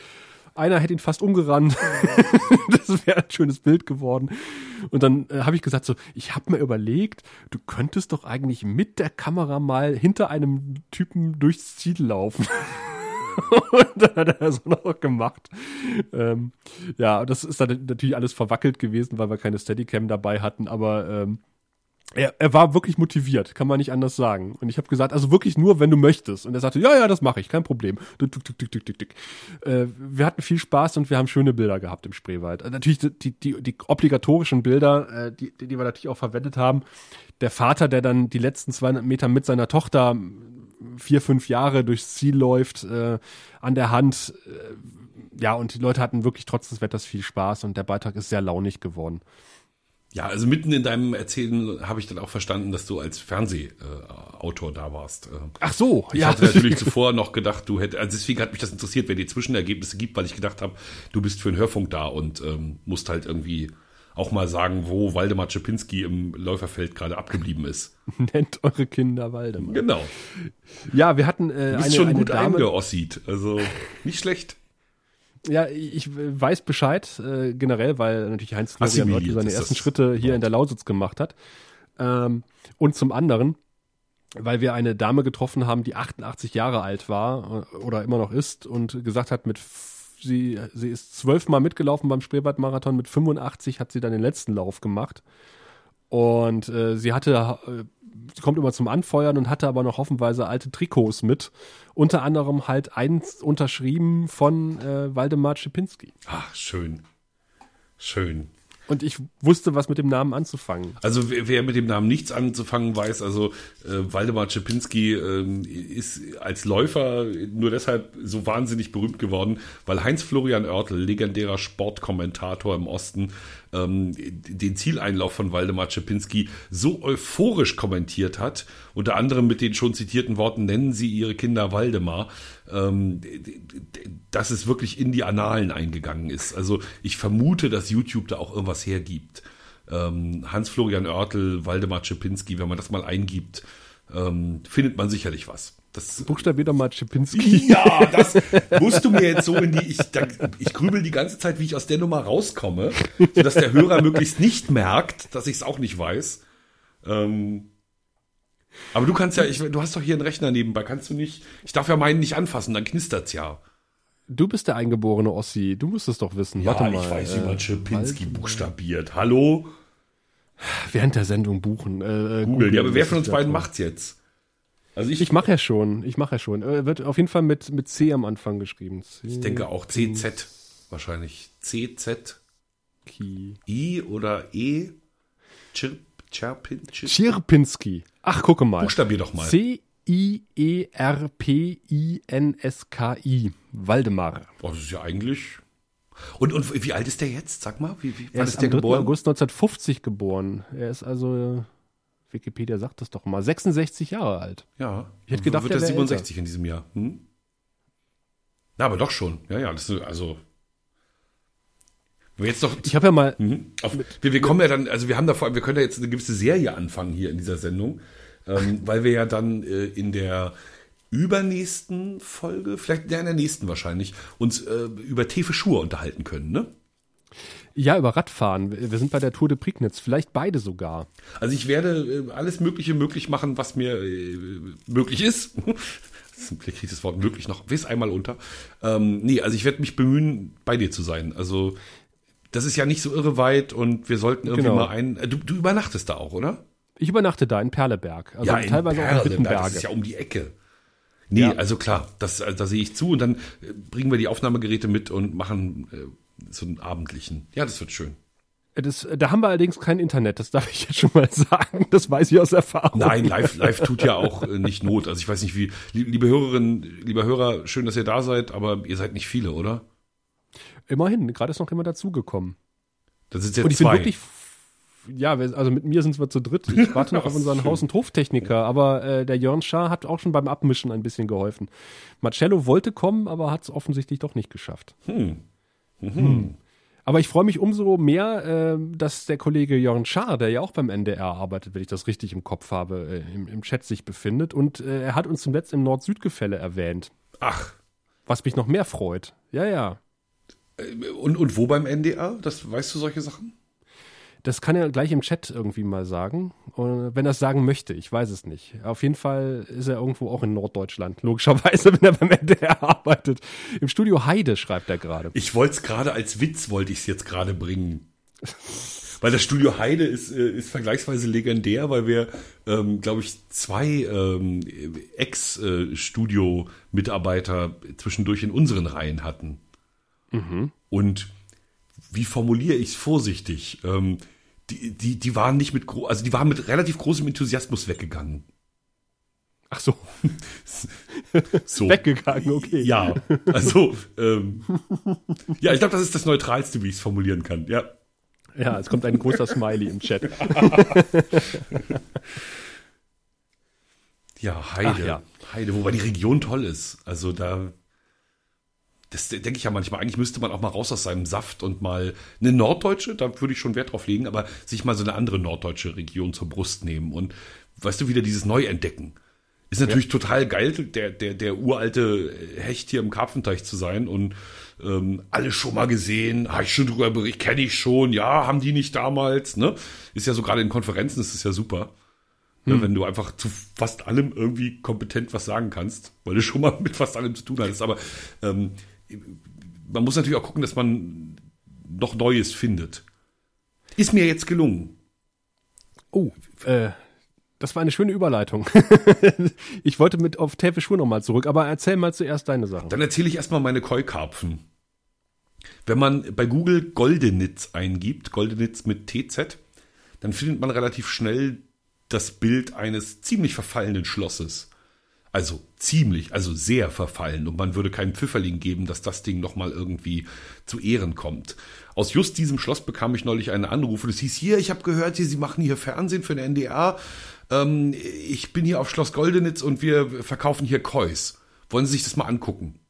einer hätte ihn fast umgerannt. das wäre ein schönes Bild geworden. Und dann äh, habe ich gesagt so, ich habe mir überlegt, du könntest doch eigentlich mit der Kamera mal hinter einem Typen durchs Ziel laufen. und dann hat er das noch gemacht. Ähm, ja, das ist dann natürlich alles verwackelt gewesen, weil wir keine Steadicam dabei hatten, aber ähm, er, er war wirklich motiviert, kann man nicht anders sagen. Und ich habe gesagt, also wirklich nur, wenn du möchtest. Und er sagte, ja, ja, das mache ich, kein Problem. Äh, wir hatten viel Spaß und wir haben schöne Bilder gehabt im Spreewald. Äh, natürlich die, die, die obligatorischen Bilder, äh, die, die wir natürlich auch verwendet haben. Der Vater, der dann die letzten 200 Meter mit seiner Tochter vier, fünf Jahre durchs Ziel läuft, äh, an der Hand. Äh, ja, und die Leute hatten wirklich trotz des Wetters viel Spaß und der Beitrag ist sehr launig geworden. Ja, also mitten in deinem Erzählen habe ich dann auch verstanden, dass du als Fernsehautor da warst. Ach so, ich ja. Ich hatte natürlich zuvor noch gedacht, du hättest, also deswegen hat mich das interessiert, wer die Zwischenergebnisse gibt, weil ich gedacht habe, du bist für den Hörfunk da und ähm, musst halt irgendwie auch mal sagen, wo Waldemar Czepinski im Läuferfeld gerade abgeblieben ist. Nennt eure Kinder Waldemar. Genau. Ja, wir hatten äh, du bist eine, schon eine gut Dame, eingeossiet, also nicht schlecht. Ja, ich weiß Bescheid äh, generell, weil natürlich Heinz Florian seine ersten Schritte hier in der Lausitz gemacht hat. Ähm, und zum anderen, weil wir eine Dame getroffen haben, die 88 Jahre alt war äh, oder immer noch ist und gesagt hat, mit sie, sie ist zwölfmal mitgelaufen beim Spreewaldmarathon, mit 85 hat sie dann den letzten Lauf gemacht. Und äh, sie hatte äh, sie kommt immer zum Anfeuern und hatte aber noch hoffenweise alte Trikots mit. Unter anderem halt eins unterschrieben von äh, Waldemar Schipinski. Ach, schön. Schön. Und ich wusste, was mit dem Namen anzufangen. Also wer, wer mit dem Namen nichts anzufangen weiß, also äh, Waldemar Czepinski äh, ist als Läufer nur deshalb so wahnsinnig berühmt geworden, weil Heinz-Florian Oertel, legendärer Sportkommentator im Osten, ähm, den Zieleinlauf von Waldemar Czepinski so euphorisch kommentiert hat, unter anderem mit den schon zitierten Worten, nennen Sie Ihre Kinder Waldemar, ähm, dass es wirklich in die Annalen eingegangen ist. Also ich vermute, dass YouTube da auch irgendwas hergibt. Ähm, Hans-Florian Oertel, Waldemar Czepinski, wenn man das mal eingibt, ähm, findet man sicherlich was. Das Buchstabier doch mal Czepinski. Ja, das musst du mir jetzt so in die. Ich, da, ich grübel die ganze Zeit, wie ich aus der Nummer rauskomme, sodass der Hörer möglichst nicht merkt, dass ich es auch nicht weiß. Ähm, aber du kannst ja, ich, du hast doch hier einen Rechner nebenbei, kannst du nicht. Ich darf ja meinen nicht anfassen, dann knistert's ja. Du bist der eingeborene Ossi, du musst es doch wissen. Ja, Warte mal, ich weiß, wie man Schipinski äh, buchstabiert. Hallo? Während der Sendung buchen. Äh, äh Google, ja, aber wer von uns beiden macht's jetzt? Also ich, ich mache ja schon, ich mache ja schon. Äh, wird auf jeden Fall mit, mit C am Anfang geschrieben. C ich denke auch CZ wahrscheinlich. CZ. Key. I oder E. Chirp, Chirpinski. Ach, gucke mal. Buchstabier doch mal. C-I-E-R-P-I-N-S-K-I. Waldemar. Oh, das ist ja eigentlich. Und, und wie alt ist der jetzt? Sag mal, wie, wie wann ist, ist der geboren? August 1950 geboren. Er ist also, Wikipedia sagt das doch mal, 66 Jahre alt. Ja. Ich hätte gedacht, wird er 67 älter. in diesem Jahr. Hm? Na, aber doch schon. Ja, ja, das ist also. Wir jetzt noch, ich habe ja mal. Mhm, auf, wir, wir kommen ja dann, also wir haben da vor allem, wir können ja jetzt eine gewisse Serie anfangen hier in dieser Sendung ähm, weil wir ja dann äh, in der übernächsten Folge, vielleicht ja, in der nächsten wahrscheinlich, uns äh, über Tefe Schuhe unterhalten können, ne? Ja, über Radfahren. Wir sind bei der Tour de Prignitz, vielleicht beide sogar. Also ich werde äh, alles Mögliche möglich machen, was mir äh, möglich ist. Vielleicht kriege ich das Wort möglich noch bis einmal unter. Ähm, nee, also ich werde mich bemühen, bei dir zu sein. Also das ist ja nicht so irre weit und wir sollten irgendwie genau. mal ein. Äh, du, du übernachtest da auch, oder? Ich übernachte da in Perleberg. Also ja, teilweise Perle, auch in Wittenberge. Das ist ja um die Ecke. Nee, ja. also klar, das, also da sehe ich zu und dann bringen wir die Aufnahmegeräte mit und machen so einen abendlichen. Ja, das wird schön. Das, da haben wir allerdings kein Internet, das darf ich jetzt schon mal sagen. Das weiß ich aus Erfahrung. Nein, live, live tut ja auch äh, nicht Not. Also ich weiß nicht wie, liebe Hörerinnen, lieber Hörer, schön, dass ihr da seid, aber ihr seid nicht viele, oder? Immerhin, gerade ist noch jemand dazugekommen. Das sind jetzt und ich zwei. bin wirklich ja, also mit mir sind wir zu dritt. Ich warte noch auf unseren Haus- und Hoftechniker, aber äh, der Jörn Schaar hat auch schon beim Abmischen ein bisschen geholfen. Marcello wollte kommen, aber hat es offensichtlich doch nicht geschafft. Hm. Mhm. Hm. Aber ich freue mich umso mehr, äh, dass der Kollege Jörn Schaar, der ja auch beim NDR arbeitet, wenn ich das richtig im Kopf habe, äh, im, im, Chat sich befindet. Und äh, er hat uns zum letzten im Nord-Süd-Gefälle erwähnt. Ach. Was mich noch mehr freut. Ja, ja. Äh, und, und wo beim NDR? Das weißt du solche Sachen? Das kann er gleich im Chat irgendwie mal sagen. Und wenn er es sagen möchte, ich weiß es nicht. Auf jeden Fall ist er irgendwo auch in Norddeutschland, logischerweise, wenn er beim NDR arbeitet. Im Studio Heide schreibt er gerade. Ich wollte es gerade als Witz, wollte ich es jetzt gerade bringen. weil das Studio Heide ist, äh, ist vergleichsweise legendär, weil wir, ähm, glaube ich, zwei ähm, Ex-Studio-Mitarbeiter zwischendurch in unseren Reihen hatten. Mhm. Und wie formuliere ich es vorsichtig? Ähm, die, die, die waren nicht mit, also die waren mit relativ großem Enthusiasmus weggegangen. Ach so. so. Weggegangen, okay. Ja, also, ähm, ja, ich glaube, das ist das Neutralste, wie ich es formulieren kann, ja. Ja, es kommt ein großer Smiley im Chat. ja, Heide. Ja. Heide, wobei die Region toll ist. Also da das denke ich ja manchmal, eigentlich müsste man auch mal raus aus seinem Saft und mal eine norddeutsche, da würde ich schon Wert drauf legen, aber sich mal so eine andere norddeutsche Region zur Brust nehmen und weißt du, wieder dieses Neuentdecken. Ist natürlich ja. total geil, der, der, der uralte Hecht hier im Karpfenteich zu sein und ähm, alle schon mal gesehen, habe ich schon drüber berichtet, kenne ich schon, ja, haben die nicht damals, ne? Ist ja so gerade in Konferenzen, ist es ja super. Ne, hm. wenn du einfach zu fast allem irgendwie kompetent was sagen kannst, weil du schon mal mit fast allem zu tun hattest. Aber ähm, man muss natürlich auch gucken, dass man noch Neues findet. Ist mir jetzt gelungen. Oh, äh, das war eine schöne Überleitung. ich wollte mit auf Täfe Schwur nochmal zurück, aber erzähl mal zuerst deine Sachen. Dann erzähle ich erstmal meine Keukarpfen. Wenn man bei Google Goldenitz eingibt, Goldenitz mit TZ, dann findet man relativ schnell das Bild eines ziemlich verfallenen Schlosses. Also ziemlich, also sehr verfallen. Und man würde keinen Pfifferling geben, dass das Ding nochmal irgendwie zu Ehren kommt. Aus just diesem Schloss bekam ich neulich einen Anruf und es hieß, hier, ich habe gehört, Sie machen hier Fernsehen für den NDR. Ähm, ich bin hier auf Schloss Goldenitz und wir verkaufen hier Kois. Wollen Sie sich das mal angucken?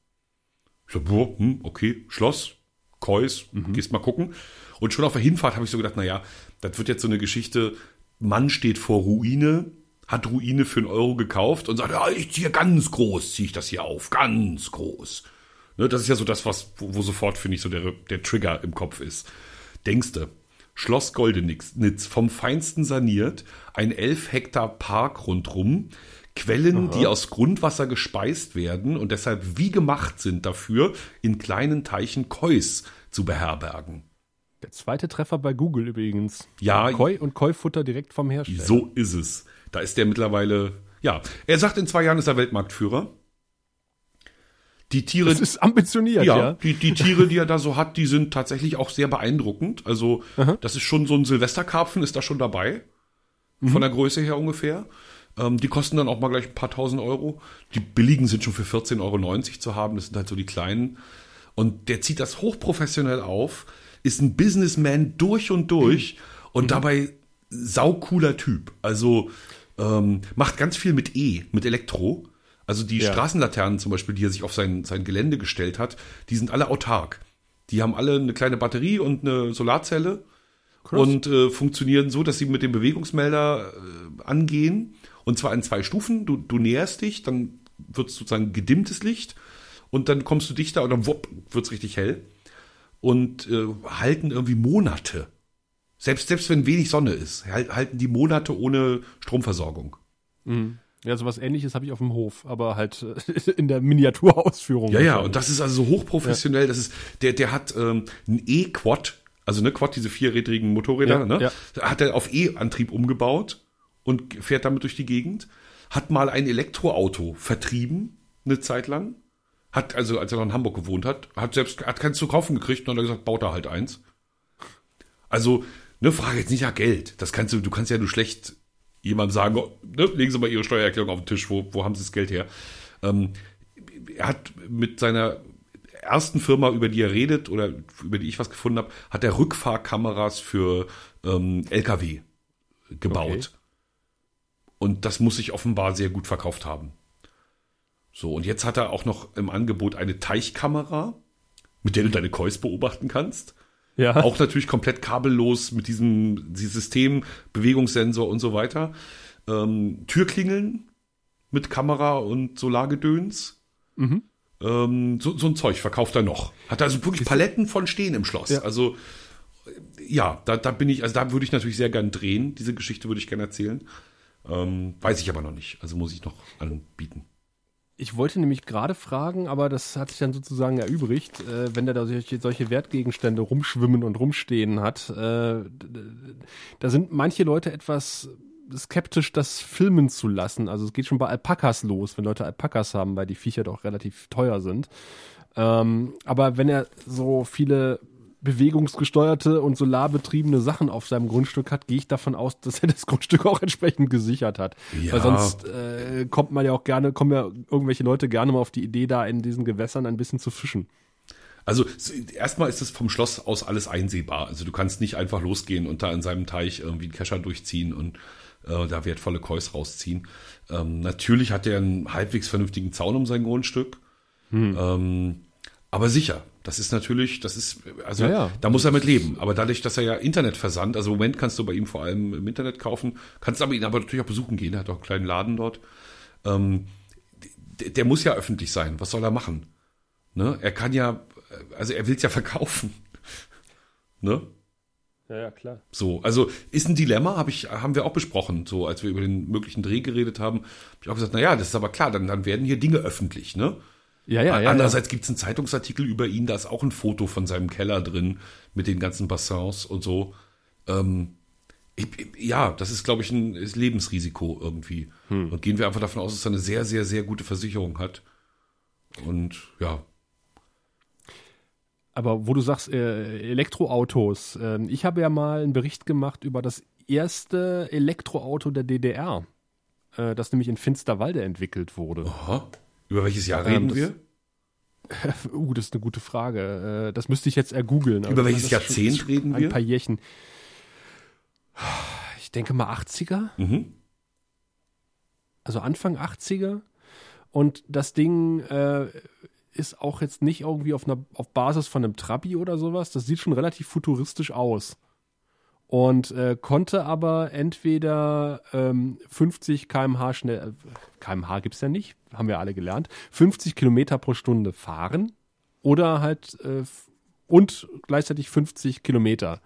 Ich so, boah, hm, okay, Schloss, Kois, mhm. gehst mal gucken. Und schon auf der Hinfahrt habe ich so gedacht, naja, das wird jetzt so eine Geschichte, Mann steht vor Ruine, hat Ruine für einen Euro gekauft und sagt, ja, ich ziehe ganz groß, ziehe ich das hier auf, ganz groß. Ne, das ist ja so das, was, wo, wo sofort, finde ich, so der, der Trigger im Kopf ist. Denkste, Schloss Goldenitz, vom Feinsten saniert, ein elf Hektar Park rundrum, Quellen, Aha. die aus Grundwasser gespeist werden und deshalb wie gemacht sind dafür, in kleinen Teichen Kois zu beherbergen. Der zweite Treffer bei Google übrigens. Ja. Koi und Koi-Futter direkt vom Hersteller. So ist es. Da ist der mittlerweile, ja. Er sagt, in zwei Jahren ist er Weltmarktführer. Die Tiere. Das ist ambitioniert, ja. ja. Die, die Tiere, die er da so hat, die sind tatsächlich auch sehr beeindruckend. Also, Aha. das ist schon so ein Silvesterkarpfen, ist da schon dabei. Mhm. Von der Größe her ungefähr. Ähm, die kosten dann auch mal gleich ein paar tausend Euro. Die billigen sind schon für 14,90 Euro zu haben. Das sind halt so die kleinen. Und der zieht das hochprofessionell auf ist ein Businessman durch und durch mhm. und dabei saucooler Typ. Also ähm, macht ganz viel mit E, mit Elektro. Also die ja. Straßenlaternen zum Beispiel, die er sich auf sein, sein Gelände gestellt hat, die sind alle autark. Die haben alle eine kleine Batterie und eine Solarzelle Krass. und äh, funktionieren so, dass sie mit dem Bewegungsmelder äh, angehen. Und zwar in zwei Stufen. Du, du näherst dich, dann wird es sozusagen gedimmtes Licht und dann kommst du dichter und dann wupp, wird es richtig hell und äh, halten irgendwie Monate. Selbst, selbst wenn wenig Sonne ist, halten die Monate ohne Stromversorgung. Mhm. Ja, sowas ähnliches habe ich auf dem Hof, aber halt äh, in der Miniaturausführung. Ja, ja, und das ist also so hochprofessionell. Ja. Das ist, der, der hat ähm, ein E-Quad, also ne Quad, diese vierrädrigen Motorräder, ja, ne? Ja. Hat er auf E-Antrieb umgebaut und fährt damit durch die Gegend. Hat mal ein Elektroauto vertrieben, eine Zeit lang. Hat, also als er noch in Hamburg gewohnt hat, hat selbst, hat keins zu kaufen gekriegt und hat gesagt, baut er halt eins. Also, ne, frage jetzt nicht nach Geld. Das kannst du, du kannst ja nur schlecht jemandem sagen, oh, ne, legen Sie mal Ihre Steuererklärung auf den Tisch, wo, wo haben Sie das Geld her? Ähm, er hat mit seiner ersten Firma, über die er redet oder über die ich was gefunden habe, hat er Rückfahrkameras für ähm, LKW gebaut. Okay. Und das muss sich offenbar sehr gut verkauft haben. So, und jetzt hat er auch noch im Angebot eine Teichkamera, mit der du deine Kois beobachten kannst. Ja. Auch natürlich komplett kabellos mit diesem, diesem System, Bewegungssensor und so weiter. Ähm, Türklingeln mit Kamera und Solargedöns. Mhm. Ähm, so, so ein Zeug verkauft er noch. Hat also wirklich Paletten von stehen im Schloss. Ja. Also ja, da, da bin ich, also da würde ich natürlich sehr gern drehen. Diese Geschichte würde ich gerne erzählen. Ähm, weiß ich aber noch nicht. Also muss ich noch anbieten. Ich wollte nämlich gerade fragen, aber das hat sich dann sozusagen erübrigt, äh, wenn der da solche, solche, Wertgegenstände rumschwimmen und rumstehen hat. Äh, da sind manche Leute etwas skeptisch, das filmen zu lassen. Also es geht schon bei Alpakas los, wenn Leute Alpakas haben, weil die Viecher doch relativ teuer sind. Ähm, aber wenn er so viele bewegungsgesteuerte und solarbetriebene Sachen auf seinem Grundstück hat, gehe ich davon aus, dass er das Grundstück auch entsprechend gesichert hat. Ja. Weil sonst äh, kommt man ja auch gerne, kommen ja irgendwelche Leute gerne mal auf die Idee, da in diesen Gewässern ein bisschen zu fischen. Also erstmal ist es vom Schloss aus alles einsehbar. Also du kannst nicht einfach losgehen und da in seinem Teich irgendwie einen Kescher durchziehen und äh, da wertvolle Kois rausziehen. Ähm, natürlich hat er einen halbwegs vernünftigen Zaun um sein Grundstück. Hm. Ähm, aber sicher, das ist natürlich, das ist, also ja, ja. da muss er mit leben. Aber dadurch, dass er ja Internet versandt, also im Moment kannst du bei ihm vor allem im Internet kaufen, kannst aber ihn aber natürlich auch besuchen gehen. Er hat auch einen kleinen Laden dort. Ähm, der, der, muss ja öffentlich sein. Was soll er machen? Ne? Er kann ja, also er will es ja verkaufen. ne? Ja, ja, klar. So, also ist ein Dilemma, hab ich, haben wir auch besprochen, so als wir über den möglichen Dreh geredet haben, habe ich auch gesagt, na ja, das ist aber klar, dann, dann werden hier Dinge öffentlich, ne? Ja, ja, ja. Andererseits ja. gibt es einen Zeitungsartikel über ihn, da ist auch ein Foto von seinem Keller drin mit den ganzen Bassins und so. Ähm, ich, ja, das ist, glaube ich, ein Lebensrisiko irgendwie. Hm. Und gehen wir einfach davon aus, dass er eine sehr, sehr, sehr gute Versicherung hat. Und ja. Aber wo du sagst, äh, Elektroautos, äh, ich habe ja mal einen Bericht gemacht über das erste Elektroauto der DDR, äh, das nämlich in Finsterwalde entwickelt wurde. Aha. Über welches Jahr reden Ähm, das- wir? Uh, das ist eine gute Frage. Äh, das müsste ich jetzt ergoogeln. Über welches ist schon- Jahrzehnt reden Ein wir? paar Jährchen. Ich denke mal 80er, Mhm. also Anfang 80er. Und das Ding äh, ist auch jetzt nicht irgendwie auf, einer, auf Basis von einem Trabi oder sowas. Das sieht schon relativ futuristisch aus. Und äh, konnte aber entweder ähm, 50 km/h schnell, äh, km/h gibt's ja nicht, haben wir alle gelernt, 50 Kilometer pro Stunde fahren oder halt äh, und gleichzeitig 50 Kilometer.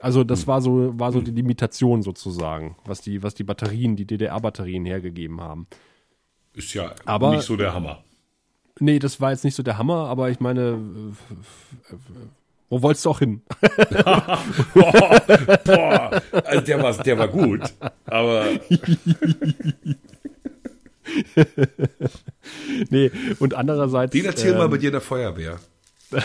Also das war so war so die Limitation sozusagen, was die was die Batterien, die DDR-Batterien hergegeben haben. Ist ja Aber- nicht so der Hammer. Nee, das war jetzt nicht so der Hammer, aber ich meine, äh, wo wolltest du auch hin? Boah, boah, also der war, der war gut. Aber nee, und andererseits den erzähl mal ähm, bei dir der Feuerwehr.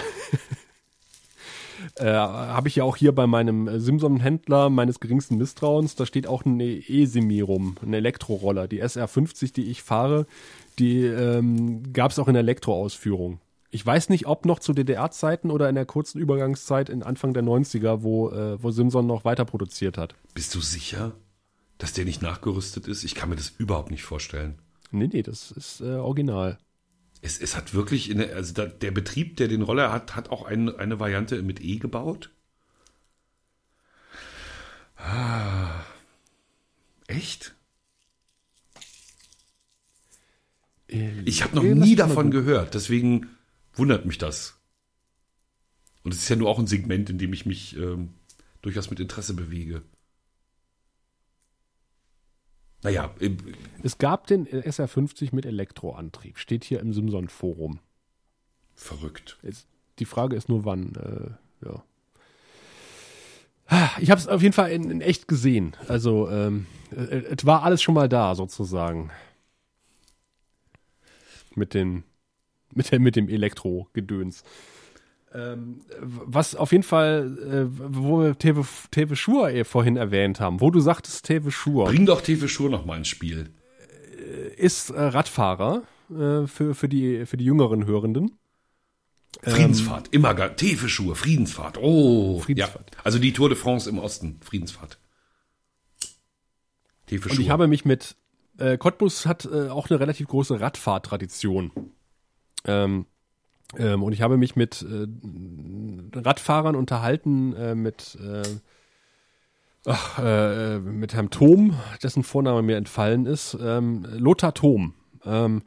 äh, habe ich ja auch hier bei meinem äh, Simson-Händler meines geringsten Misstrauens, da steht auch eine E-Semi rum, ein Elektroroller. Die SR50, die ich fahre, die ähm, gab es auch in der Elektroausführung. Ich weiß nicht, ob noch zu DDR-Zeiten oder in der kurzen Übergangszeit in Anfang der 90er, wo, äh, wo Simson noch weiter produziert hat. Bist du sicher, dass der nicht nachgerüstet ist? Ich kann mir das überhaupt nicht vorstellen. Nee, nee, das ist äh, original. Es, es hat wirklich, in der, also da, der Betrieb, der den Roller hat, hat auch ein, eine Variante mit E gebaut. Ah, echt? Ich habe noch Äh, nie davon gehört, deswegen wundert mich das. Und es ist ja nur auch ein Segment, in dem ich mich ähm, durchaus mit Interesse bewege. Naja, äh, Es gab den SR50 mit Elektroantrieb, steht hier im Simson-Forum. verrückt. Jetzt, die Frage ist nur, wann. Äh, ja. Ah, Ich habe es auf jeden Fall in, in echt gesehen. Also ähm, äh, es war alles schon mal da sozusagen. Mit den mit dem mit dem Elektro-Gedöns. Ähm, was auf jeden Fall, äh, wo wir Teve, Teve Schur eh vorhin erwähnt haben, wo du sagtest, Teve Schur Bring doch Tefe Schur noch mal ins Spiel. ist äh, Radfahrer äh, für, für, die, für die jüngeren Hörenden. Friedensfahrt, immer gar, Tefe-Schuhe, Friedensfahrt. Oh, Friedensfahrt. Ja. Also die Tour de France im Osten, Friedensfahrt. Und ich habe mich mit äh, Cottbus hat äh, auch eine relativ große Radfahrtradition. Ähm, ähm, und ich habe mich mit äh, Radfahrern unterhalten, äh, mit, äh, ach, äh, mit Herrn Thom, dessen Vorname mir entfallen ist, ähm, Lothar Thom. Ähm,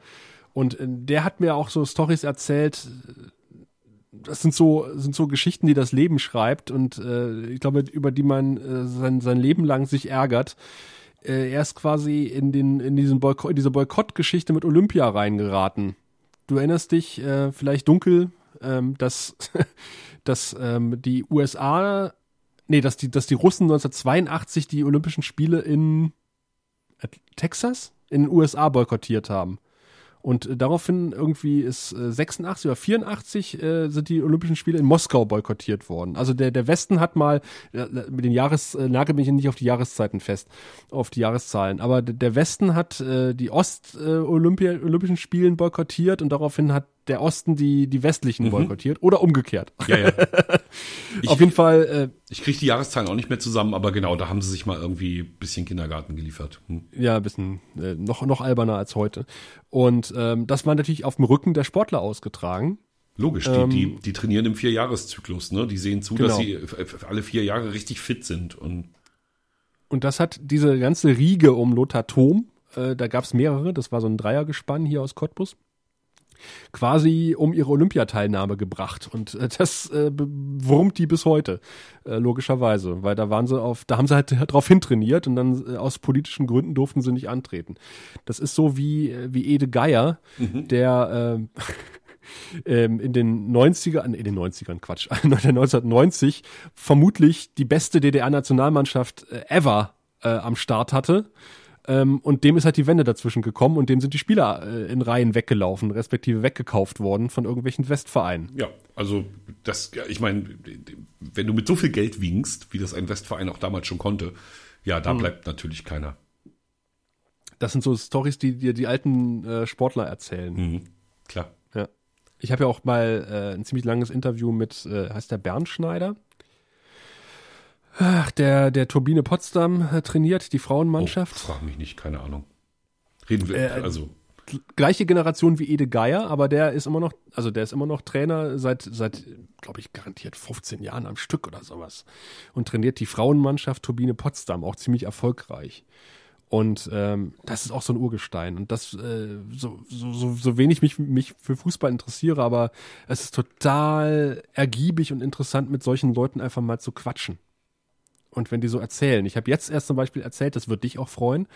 und äh, der hat mir auch so Stories erzählt, das sind so, sind so Geschichten, die das Leben schreibt und äh, ich glaube, über die man äh, sein, sein Leben lang sich ärgert. Äh, er ist quasi in, den, in, diesen Boykott, in diese Boykottgeschichte mit Olympia reingeraten. Du erinnerst dich äh, vielleicht dunkel, ähm, dass, dass ähm, die USA, nee, dass die, dass die Russen 1982 die Olympischen Spiele in Texas, in den USA boykottiert haben. Und äh, daraufhin irgendwie ist äh, 86 oder 84 äh, sind die Olympischen Spiele in Moskau boykottiert worden. Also der, der Westen hat mal, äh, mit den Jahres, äh, nagel mich nicht auf die Jahreszeiten fest, auf die Jahreszahlen, aber der Westen hat äh, die Ost-Olympia, Olympischen Spielen boykottiert und daraufhin hat der Osten die, die westlichen boykottiert oder umgekehrt. ja, ja. Ich, auf jeden Fall, ich kriege die Jahreszahlen auch nicht mehr zusammen, aber genau, da haben sie sich mal irgendwie ein bisschen Kindergarten geliefert. Hm. äh, ja, ein bisschen äh, noch, noch alberner als heute. Und ähm, das war natürlich auf dem Rücken der Sportler ausgetragen. Logisch, die, die, die trainieren im Vierjahreszyklus, ne? Die sehen zu, dass Genau. sie f- f- alle vier Jahre richtig fit sind. Und Und das hat diese ganze Riege um Lothar Thom, äh, da gab es mehrere, das war so ein Dreiergespann hier aus Cottbus, quasi um ihre Olympiateilnahme gebracht. Und äh, das äh, wurmt die bis heute, äh, logischerweise. Weil da waren sie auf, da haben sie halt drauf hintrainiert und dann äh, aus politischen Gründen durften sie nicht antreten. Das ist so wie, äh, wie Ede Geier, der ähm, ähm, in den 90ern, in den 90ern, Quatsch, 1990 vermutlich die beste DDR-Nationalmannschaft äh, ever äh, am Start hatte. Ähm, und dem ist halt die Wende dazwischen gekommen und dem sind die Spieler äh, in Reihen weggelaufen, respektive weggekauft worden von irgendwelchen Westvereinen. ja, also das, ich meine, wenn du mit so viel Geld winkst, wie das ein Westverein auch damals schon konnte, ja, da hm. bleibt natürlich keiner. Das sind so Stories, die dir die alten äh, Sportler erzählen. Mhm, klar. Ja. Ich habe ja auch mal äh, ein ziemlich langes Interview mit, äh, heißt der Bernschneider? Ach, der, der Turbine Potsdam äh, trainiert, die Frauenmannschaft. Oh, frag mich nicht, keine Ahnung. Reden wir, äh, also. Gleiche Generation wie Ede Geier, aber der ist immer noch, also der ist immer noch Trainer seit, seit, glaube ich, garantiert 15 Jahren am Stück oder sowas. Und trainiert die Frauenmannschaft Turbine Potsdam, auch ziemlich erfolgreich. Und ähm, das ist auch so ein Urgestein. Und das, äh, so, so, so, so wenig mich, mich für Fußball interessiere, aber es ist total ergiebig und interessant, mit solchen Leuten einfach mal zu quatschen. Und wenn die so erzählen. Ich habe jetzt erst zum Beispiel erzählt, das wird dich auch freuen,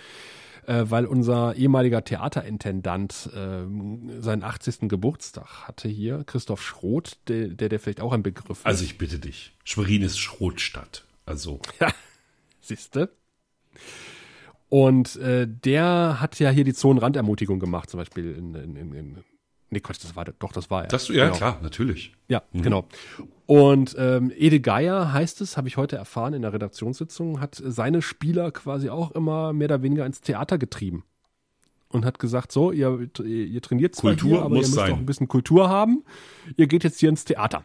äh, weil unser ehemaliger Theaterintendant äh, seinen 80. Geburtstag hatte hier, Christoph Schroth, der, der, der vielleicht auch ein Begriff ist. Also ich bitte dich, Schwerin ist Schrothstadt. Also. Ja, siehste. Und äh, der hat ja hier die Zonenrandermutigung gemacht, zum Beispiel in, in, in, in Nee, Quatsch, das war doch, das war er. Das, ja, genau. klar, natürlich. Ja, mhm. genau. Und ähm, Ede Geier heißt es, habe ich heute erfahren in der Redaktionssitzung, hat seine Spieler quasi auch immer mehr oder weniger ins Theater getrieben. Und hat gesagt, so, ihr, ihr trainiert zwar Kultur hier, aber muss ihr müsst sein. auch ein bisschen Kultur haben. Ihr geht jetzt hier ins Theater.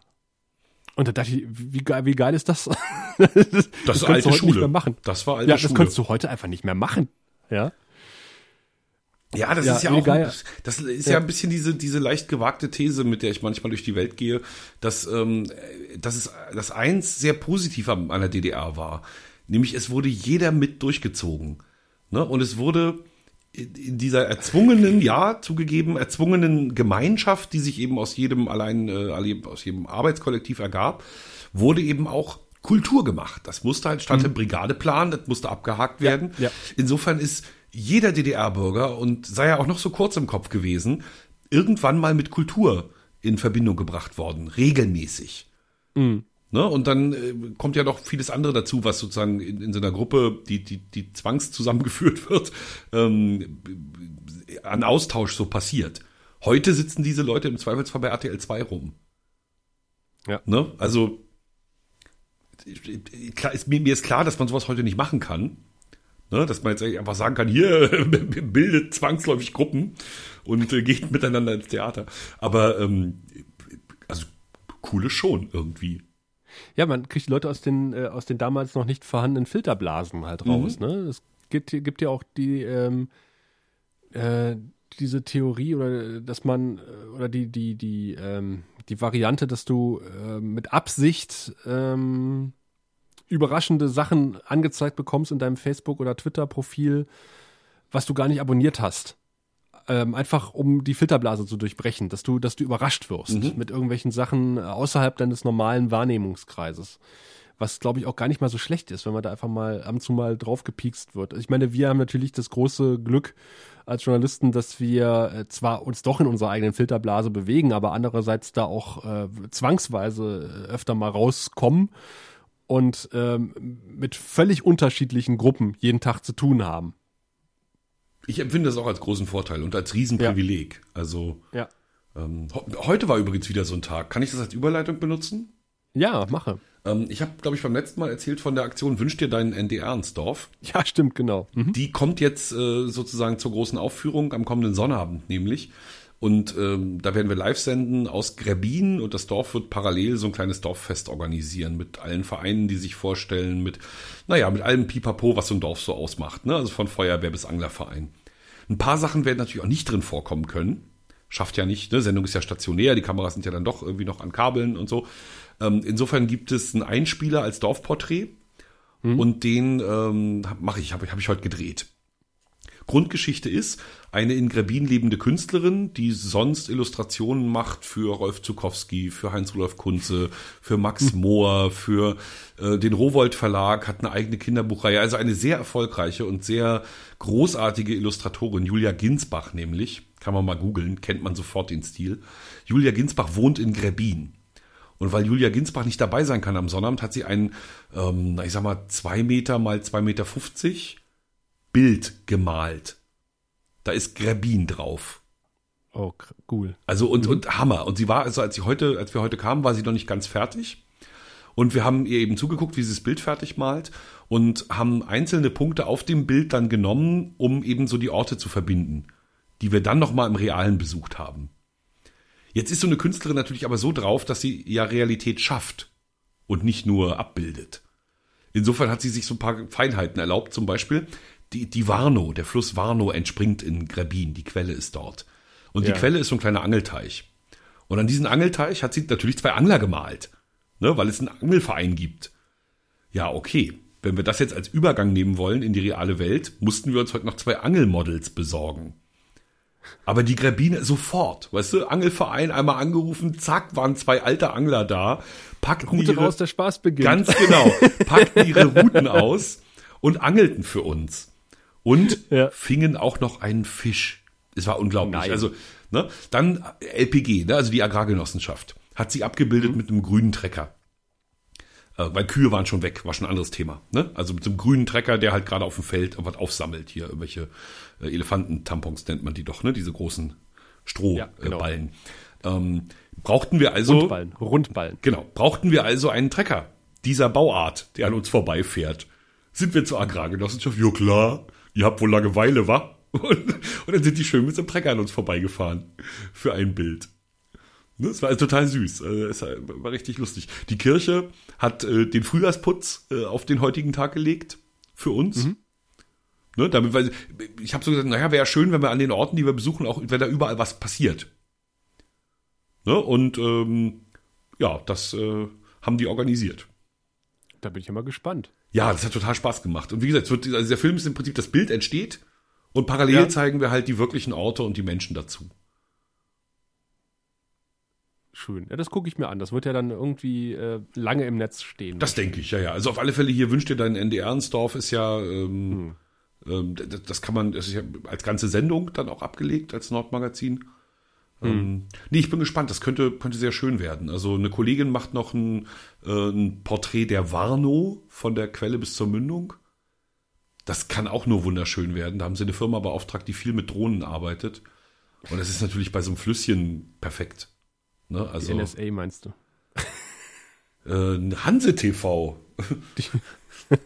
Und da dachte ich, wie geil, wie geil ist das? das, das ist alte Schule. Nicht mehr machen. Das war alte ja, Schule. das kannst du heute einfach nicht mehr machen. Ja. Ja, das ja, ist ja auch, das, das ist ja. ja. ein bisschen diese, diese leicht gewagte These, mit der ich manchmal durch die Welt gehe, dass, ähm, dass es, das eins sehr positiv an der DDR war. Nämlich es wurde jeder mit durchgezogen. Ne? Und es wurde in dieser erzwungenen, ja, zugegeben, erzwungenen Gemeinschaft, die sich eben aus jedem allein, äh, aus jedem Arbeitskollektiv ergab, wurde eben auch Kultur gemacht. Das musste halt statt mhm. im Brigadeplan, das musste abgehakt werden. Ja. Insofern ist jeder DDR-Bürger und sei ja auch noch so kurz im Kopf gewesen, irgendwann mal mit Kultur in Verbindung gebracht worden, regelmäßig. Mhm. Ne? Und dann äh, kommt ja noch vieles andere dazu, was sozusagen in, in so einer Gruppe, die, die, die zwangs zusammengeführt wird, ähm, an Austausch so passiert. Heute sitzen diese Leute im Zweifelsfall bei RTL 2 rum. Ja. Ne? Also klar, ist, mir, mir ist klar, dass man sowas heute nicht machen kann. Ne, dass man jetzt einfach sagen kann, hier bildet zwangsläufig Gruppen und äh, geht miteinander ins Theater. Aber ähm, also coole schon irgendwie. Ja, man kriegt Leute aus den, äh, aus den damals noch nicht vorhandenen Filterblasen halt raus. Mhm. Ne? Es gibt, gibt ja auch die ähm, äh, diese Theorie oder dass man äh, oder die die die ähm, die Variante, dass du äh, mit Absicht ähm, überraschende Sachen angezeigt bekommst in deinem Facebook- oder Twitter-Profil, was du gar nicht abonniert hast. Ähm, einfach um die Filterblase zu durchbrechen, dass du, dass du überrascht wirst mhm. mit irgendwelchen Sachen außerhalb deines normalen Wahrnehmungskreises. Was, glaube ich, auch gar nicht mal so schlecht ist, wenn man da einfach mal ab und zu mal drauf gepiekst wird. Ich meine, wir haben natürlich das große Glück als Journalisten, dass wir äh, zwar uns doch in unserer eigenen Filterblase bewegen, aber andererseits da auch äh, zwangsweise öfter mal rauskommen und ähm, mit völlig unterschiedlichen Gruppen jeden Tag zu tun haben. Ich empfinde das auch als großen Vorteil und als Riesenprivileg. Ja. Also ja. ähm, heute war übrigens wieder so ein Tag. Kann ich das als Überleitung benutzen? Ja, mache. Ähm, ich habe, glaube ich, beim letzten Mal erzählt von der Aktion Wünsch dir deinen NDR ins Dorf. Ja, stimmt, genau. Mhm. Die kommt jetzt äh, sozusagen zur großen Aufführung am kommenden Sonnabend nämlich. Und ähm, da werden wir live senden aus Gräbin und das Dorf wird parallel so ein kleines Dorffest organisieren mit allen Vereinen, die sich vorstellen, mit, naja, mit allem Pipapo, was so ein Dorf so ausmacht, ne? Also von Feuerwehr bis Anglerverein. Ein paar Sachen werden natürlich auch nicht drin vorkommen können. Schafft ja nicht, ne? Sendung ist ja stationär, die Kameras sind ja dann doch irgendwie noch an Kabeln und so. Ähm, insofern gibt es einen Einspieler als Dorfporträt mhm. und den ähm, mache ich, habe hab ich heute gedreht. Grundgeschichte ist, eine in Grebin lebende Künstlerin, die sonst Illustrationen macht für Rolf Zukowski, für Heinz-Rudolf Kunze, für Max hm. Mohr, für äh, den Rowold Verlag, hat eine eigene Kinderbuchreihe. Also eine sehr erfolgreiche und sehr großartige Illustratorin, Julia Ginsbach nämlich. Kann man mal googeln, kennt man sofort den Stil. Julia Ginsbach wohnt in Grebin. Und weil Julia Ginsbach nicht dabei sein kann am Sonnabend, hat sie ein, ähm, ich sag mal, zwei Meter mal zwei Meter fünfzig Bild gemalt. Da ist Gräbin drauf. Oh, cool. Also und, und Hammer. Und sie war, also als sie heute, als wir heute kamen, war sie noch nicht ganz fertig. Und wir haben ihr eben zugeguckt, wie sie das Bild fertig malt und haben einzelne Punkte auf dem Bild dann genommen, um eben so die Orte zu verbinden, die wir dann nochmal im Realen besucht haben. Jetzt ist so eine Künstlerin natürlich aber so drauf, dass sie ja Realität schafft und nicht nur abbildet. Insofern hat sie sich so ein paar Feinheiten erlaubt, zum Beispiel die, die Warnow, der Fluss Warnow entspringt in Gräbin, die Quelle ist dort. Und ja. die Quelle ist so ein kleiner Angelteich. Und an diesen Angelteich hat sie natürlich zwei Angler gemalt, ne, weil es einen Angelverein gibt. Ja, okay. Wenn wir das jetzt als Übergang nehmen wollen in die reale Welt, mussten wir uns heute noch zwei Angelmodels besorgen. Aber die Gräbine sofort, weißt du, Angelverein einmal angerufen, zack, waren zwei alte Angler da, packten Route ihre, raus, der Spaß beginnt. Ganz genau, packten ihre Routen aus und angelten für uns. Und ja. fingen auch noch einen Fisch. Es war unglaublich. Nein. Also, ne, dann LPG, ne, also die Agrargenossenschaft, hat sie abgebildet mhm. mit einem grünen Trecker. Äh, weil Kühe waren schon weg, war schon ein anderes Thema. Ne? Also mit so einem grünen Trecker, der halt gerade auf dem Feld was aufsammelt. Hier irgendwelche äh, Elefantentampons nennt man die doch, ne? Diese großen Strohballen. Ja, genau. ähm, brauchten wir also. Rundballen, Rundballen. Genau. Brauchten wir also einen Trecker dieser Bauart, der an uns vorbeifährt. Sind wir zur Agrargenossenschaft? Ja klar, ihr habt wohl Langeweile, wa? Und, und dann sind die schön mit so einem Trecker an uns vorbeigefahren. Für ein Bild. Das war total süß. Also, es war richtig lustig. Die Kirche hat äh, den Frühjahrsputz äh, auf den heutigen Tag gelegt für uns. Mhm. Ne, damit, weil ich habe so gesagt, naja, wäre schön, wenn wir an den Orten, die wir besuchen, auch wenn da überall was passiert. Ne, und ähm, ja, das äh, haben die organisiert. Da bin ich immer gespannt. Ja, das hat total Spaß gemacht. Und wie gesagt, wird, also der Film ist im Prinzip, das Bild entsteht und parallel ja. zeigen wir halt die wirklichen Orte und die Menschen dazu schön. Ja, das gucke ich mir an. Das wird ja dann irgendwie äh, lange im Netz stehen. Das denke ich, ja, ja. Also auf alle Fälle hier wünscht dir dein NDR Ernstdorf ist ja, ähm, hm. ähm, das, das, kann man, das ist ja als ganze Sendung dann auch abgelegt als Nordmagazin. Hm. Ähm, nee, ich bin gespannt. Das könnte, könnte sehr schön werden. Also eine Kollegin macht noch ein, äh, ein Porträt der Warnow von der Quelle bis zur Mündung. Das kann auch nur wunderschön werden. Da haben sie eine Firma beauftragt, die viel mit Drohnen arbeitet. Und das ist natürlich bei so einem Flüsschen perfekt. Ne? Also, Die NSA meinst du? Äh, Hanse TV.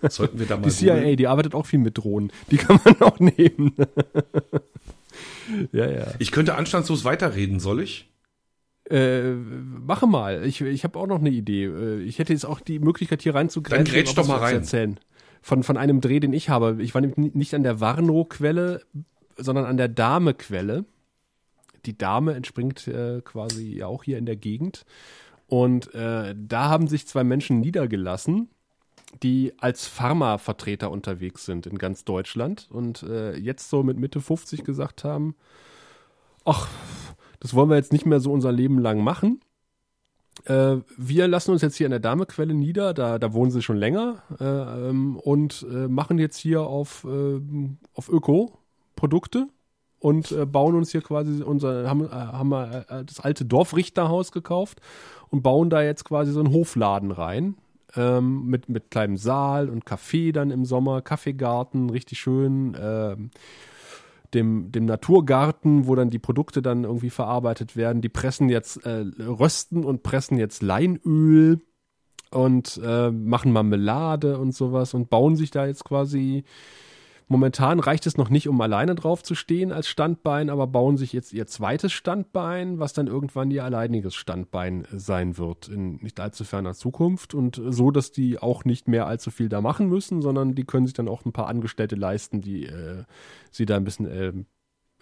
Sollten wir da mal. Die CIA, holen? die arbeitet auch viel mit Drohnen. Die kann man auch nehmen. ja, ja. Ich könnte anstandslos weiterreden, soll ich? Äh, mache mal. Ich, ich habe auch noch eine Idee. Äh, ich hätte jetzt auch die Möglichkeit, hier reinzugreifen. Dann grätsch doch mal rein. Erzählen. Von, von einem Dreh, den ich habe. Ich war nämlich nicht an der Warnow-Quelle, sondern an der Dame-Quelle die Dame entspringt äh, quasi auch hier in der Gegend. Und äh, da haben sich zwei Menschen niedergelassen, die als Pharmavertreter unterwegs sind in ganz Deutschland und äh, jetzt so mit Mitte 50 gesagt haben, ach, das wollen wir jetzt nicht mehr so unser Leben lang machen. Äh, wir lassen uns jetzt hier in der Damequelle nieder, da, da wohnen sie schon länger äh, ähm, und äh, machen jetzt hier auf, äh, auf Öko-Produkte und äh, bauen uns hier quasi unser, haben, haben wir das alte Dorfrichterhaus gekauft und bauen da jetzt quasi so einen Hofladen rein. Ähm, mit, mit kleinem Saal und Café dann im Sommer, Kaffeegarten, richtig schön. Ähm, dem, dem Naturgarten, wo dann die Produkte dann irgendwie verarbeitet werden. Die pressen jetzt, äh, rösten und pressen jetzt Leinöl und äh, machen Marmelade und sowas und bauen sich da jetzt quasi Momentan reicht es noch nicht, um alleine drauf zu stehen als Standbein, aber bauen sich jetzt ihr zweites Standbein, was dann irgendwann ihr alleiniges Standbein sein wird in nicht allzu ferner Zukunft. Und so, dass die auch nicht mehr allzu viel da machen müssen, sondern die können sich dann auch ein paar Angestellte leisten, die äh, sie da ein bisschen äh,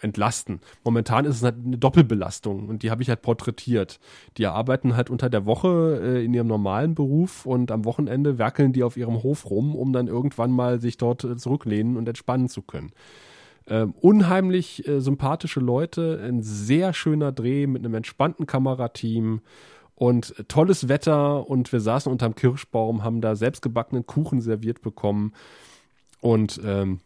entlasten. Momentan ist es halt eine Doppelbelastung und die habe ich halt porträtiert. Die arbeiten halt unter der Woche äh, in ihrem normalen Beruf und am Wochenende werkeln die auf ihrem Hof rum, um dann irgendwann mal sich dort äh, zurücklehnen und entspannen zu können. Ähm, unheimlich äh, sympathische Leute, ein sehr schöner Dreh mit einem entspannten Kamerateam und tolles Wetter und wir saßen unterm Kirschbaum, haben da selbstgebackenen Kuchen serviert bekommen und ähm,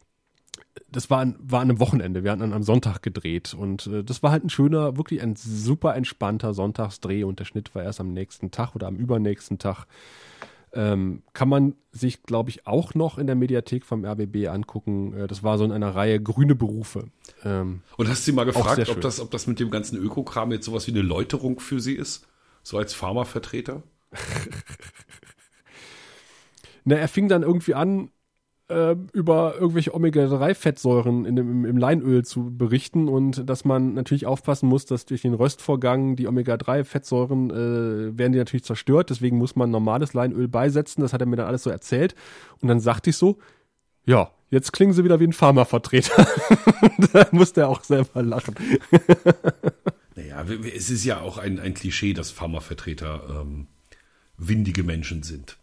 das war, war an einem Wochenende. Wir hatten an einem Sonntag gedreht und äh, das war halt ein schöner, wirklich ein super entspannter Sonntagsdreh und der Schnitt war erst am nächsten Tag oder am übernächsten Tag. Ähm, kann man sich, glaube ich, auch noch in der Mediathek vom RBB angucken. Äh, das war so in einer Reihe grüne Berufe. Ähm, Und hast du sie mal gefragt, ob das, ob das mit dem ganzen Ökokram jetzt sowas wie eine Läuterung für sie ist? So als Pharmavertreter? Na, er fing dann irgendwie an, äh, über irgendwelche Omega-3-Fettsäuren im, im Leinöl zu berichten und dass man natürlich aufpassen muss, dass durch den Röstvorgang die Omega-3-Fettsäuren äh, werden die natürlich zerstört. Deswegen muss man normales Leinöl beisetzen. Das hat er mir dann alles so erzählt. Und dann sagte ich so, ja, jetzt klingen sie wieder wie ein Pharmavertreter. da musste er auch selber lachen. naja, es ist ja auch ein, ein Klischee, dass Pharmavertreter ähm, windige Menschen sind.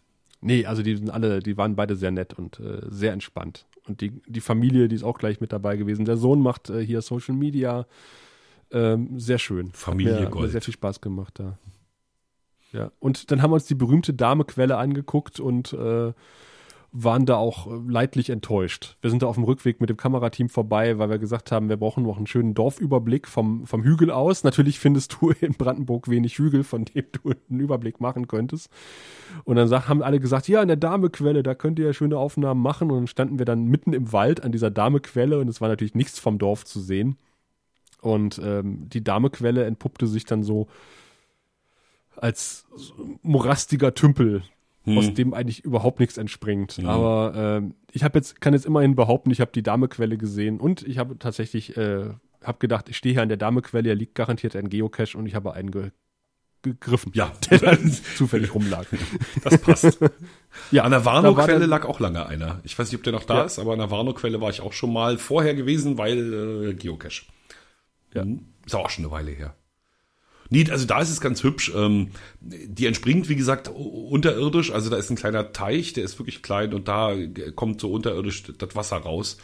Nee, also die sind alle, die waren beide sehr nett und äh, sehr entspannt. Und die, die Familie, die ist auch gleich mit dabei gewesen. Der Sohn macht äh, hier Social Media. Ähm, sehr schön. Familie hat mir, Gold. Hat sehr viel Spaß gemacht da. Ja. Und dann haben wir uns die berühmte Dame-Quelle angeguckt und äh, waren da auch äh, leidlich enttäuscht. Wir sind da auf dem Rückweg mit dem Kamerateam vorbei, weil wir gesagt haben, wir brauchen noch einen schönen Dorfüberblick vom, vom Hügel aus. Natürlich findest du in Brandenburg wenig Hügel, von dem du einen Überblick machen könntest. Und dann haben alle gesagt, ja, in der Damequelle, da könnt ihr ja schöne Aufnahmen machen. Und dann standen wir dann mitten im Wald an dieser Damequelle und es war natürlich nichts vom Dorf zu sehen. Und ähm, die Damequelle entpuppte sich dann so als morastiger Tümpel, hm. aus dem eigentlich überhaupt nichts entspringt. Hm. Aber äh, ich habe jetzt kann jetzt immerhin behaupten, ich habe die Damequelle gesehen und ich habe tatsächlich äh, habe gedacht, ich stehe hier an der Damequelle, hier liegt garantiert ein Geocache und ich habe einen ge gegriffen, ja. der dann zufällig rumlag. Das passt. ja, an der Warnow-Quelle lag auch lange einer. Ich weiß nicht, ob der noch da ja. ist, aber an der Warnow-Quelle war ich auch schon mal vorher gewesen, weil äh, Geocache. Ja. Hm. Ist auch schon eine Weile her. Nee, also da ist es ganz hübsch. Ähm, die entspringt, wie gesagt, unterirdisch. Also da ist ein kleiner Teich, der ist wirklich klein und da kommt so unterirdisch das Wasser raus.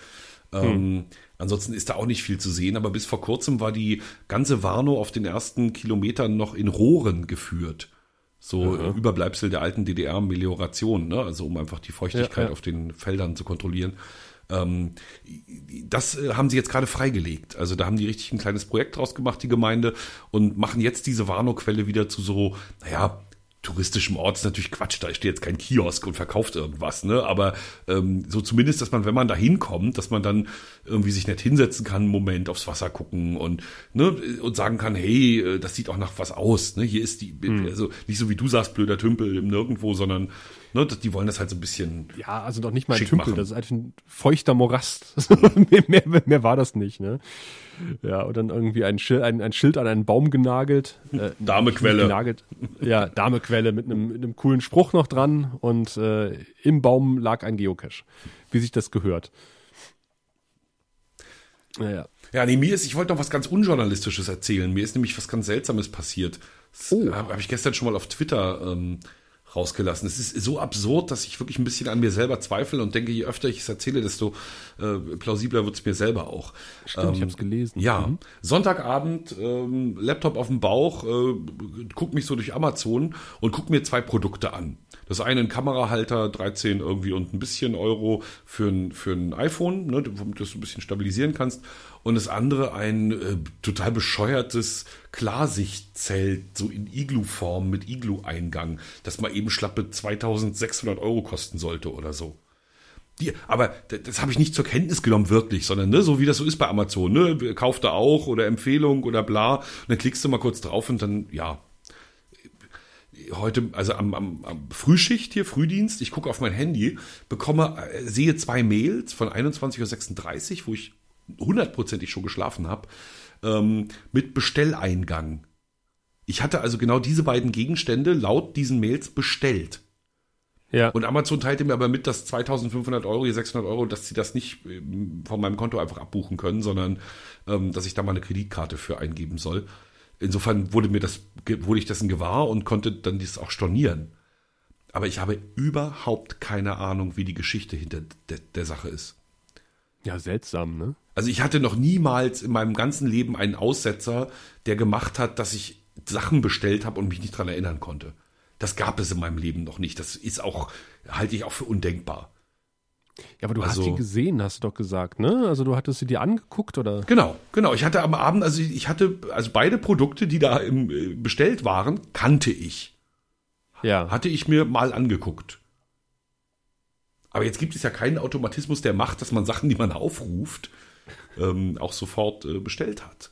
Ähm, hm. ansonsten ist da auch nicht viel zu sehen, aber bis vor kurzem war die ganze Warnow auf den ersten Kilometern noch in Rohren geführt. So mhm. Überbleibsel der alten DDR-Melioration, ne? also um einfach die Feuchtigkeit ja, ja. auf den Feldern zu kontrollieren. Ähm, das äh, haben sie jetzt gerade freigelegt. Also da haben die richtig ein kleines Projekt draus gemacht, die Gemeinde, und machen jetzt diese Warnow-Quelle wieder zu so, naja, touristischem Ort ist natürlich Quatsch, da steht jetzt kein Kiosk und verkauft irgendwas, ne? Aber ähm, so zumindest, dass man, wenn man da hinkommt, dass man dann irgendwie sich nicht hinsetzen kann, einen Moment aufs Wasser gucken und ne und sagen kann, hey, äh, das sieht auch nach was aus, ne? Hier ist die, mhm. also nicht so wie du sagst, blöder Tümpel im Nirgendwo, sondern Ne, die wollen das halt so ein bisschen. Ja, also doch nicht mal ein Tümpel, machen. das ist einfach ein feuchter Morast. mehr, mehr, mehr, war das nicht, ne? Ja, und dann irgendwie ein Schild, ein, ein Schild an einen Baum genagelt. Äh, Damequelle. Genagelt. Ja, Damequelle mit einem, mit einem coolen Spruch noch dran und äh, im Baum lag ein Geocache. Wie sich das gehört. Naja. Ja, nee, mir ist, ich wollte noch was ganz Unjournalistisches erzählen. Mir ist nämlich was ganz Seltsames passiert. Oh. habe hab ich gestern schon mal auf Twitter ähm, rausgelassen. Es ist so absurd, dass ich wirklich ein bisschen an mir selber zweifle und denke, je öfter ich es erzähle, desto äh, plausibler wird es mir selber auch. Stimmt, ähm, ich habe es gelesen. Ja, mhm. Sonntagabend, ähm, Laptop auf dem Bauch, äh, guck mich so durch Amazon und guck mir zwei Produkte an. Das eine ein Kamerahalter, 13 irgendwie und ein bisschen Euro für ein, für ein iPhone, ne, womit du das ein bisschen stabilisieren kannst und das andere ein äh, total bescheuertes Klarsichtzelt, so in Iglu-Form mit Iglu-Eingang, das mal eben schlappe 2600 Euro kosten sollte oder so. Die, aber das habe ich nicht zur Kenntnis genommen, wirklich, sondern ne, so wie das so ist bei Amazon, ne, kauft er auch oder Empfehlung oder bla, und dann klickst du mal kurz drauf und dann, ja, heute, also am, am, am Frühschicht hier, Frühdienst, ich gucke auf mein Handy, bekomme, äh, sehe zwei Mails von 21.36 Uhr, wo ich hundertprozentig schon geschlafen habe, ähm, mit Bestelleingang. Ich hatte also genau diese beiden Gegenstände laut diesen Mails bestellt. Ja. Und Amazon teilte mir aber mit, dass 2500 Euro, 600 Euro, dass sie das nicht ähm, von meinem Konto einfach abbuchen können, sondern ähm, dass ich da mal eine Kreditkarte für eingeben soll. Insofern wurde mir das, wurde ich dessen gewahr und konnte dann dies auch stornieren. Aber ich habe überhaupt keine Ahnung, wie die Geschichte hinter de der Sache ist. Ja, seltsam, ne? Also ich hatte noch niemals in meinem ganzen Leben einen Aussetzer, der gemacht hat, dass ich Sachen bestellt habe und mich nicht dran erinnern konnte. Das gab es in meinem Leben noch nicht. Das ist auch, halte ich auch für undenkbar. Ja, aber du also, hast sie gesehen, hast du doch gesagt, ne? Also du hattest sie dir angeguckt oder? Genau, genau. Ich hatte am Abend, also ich hatte, also beide Produkte, die da im, äh, bestellt waren, kannte ich. Ja. Hatte ich mir mal angeguckt. Aber jetzt gibt es ja keinen Automatismus, der macht, dass man Sachen, die man aufruft, ähm, auch sofort äh, bestellt hat.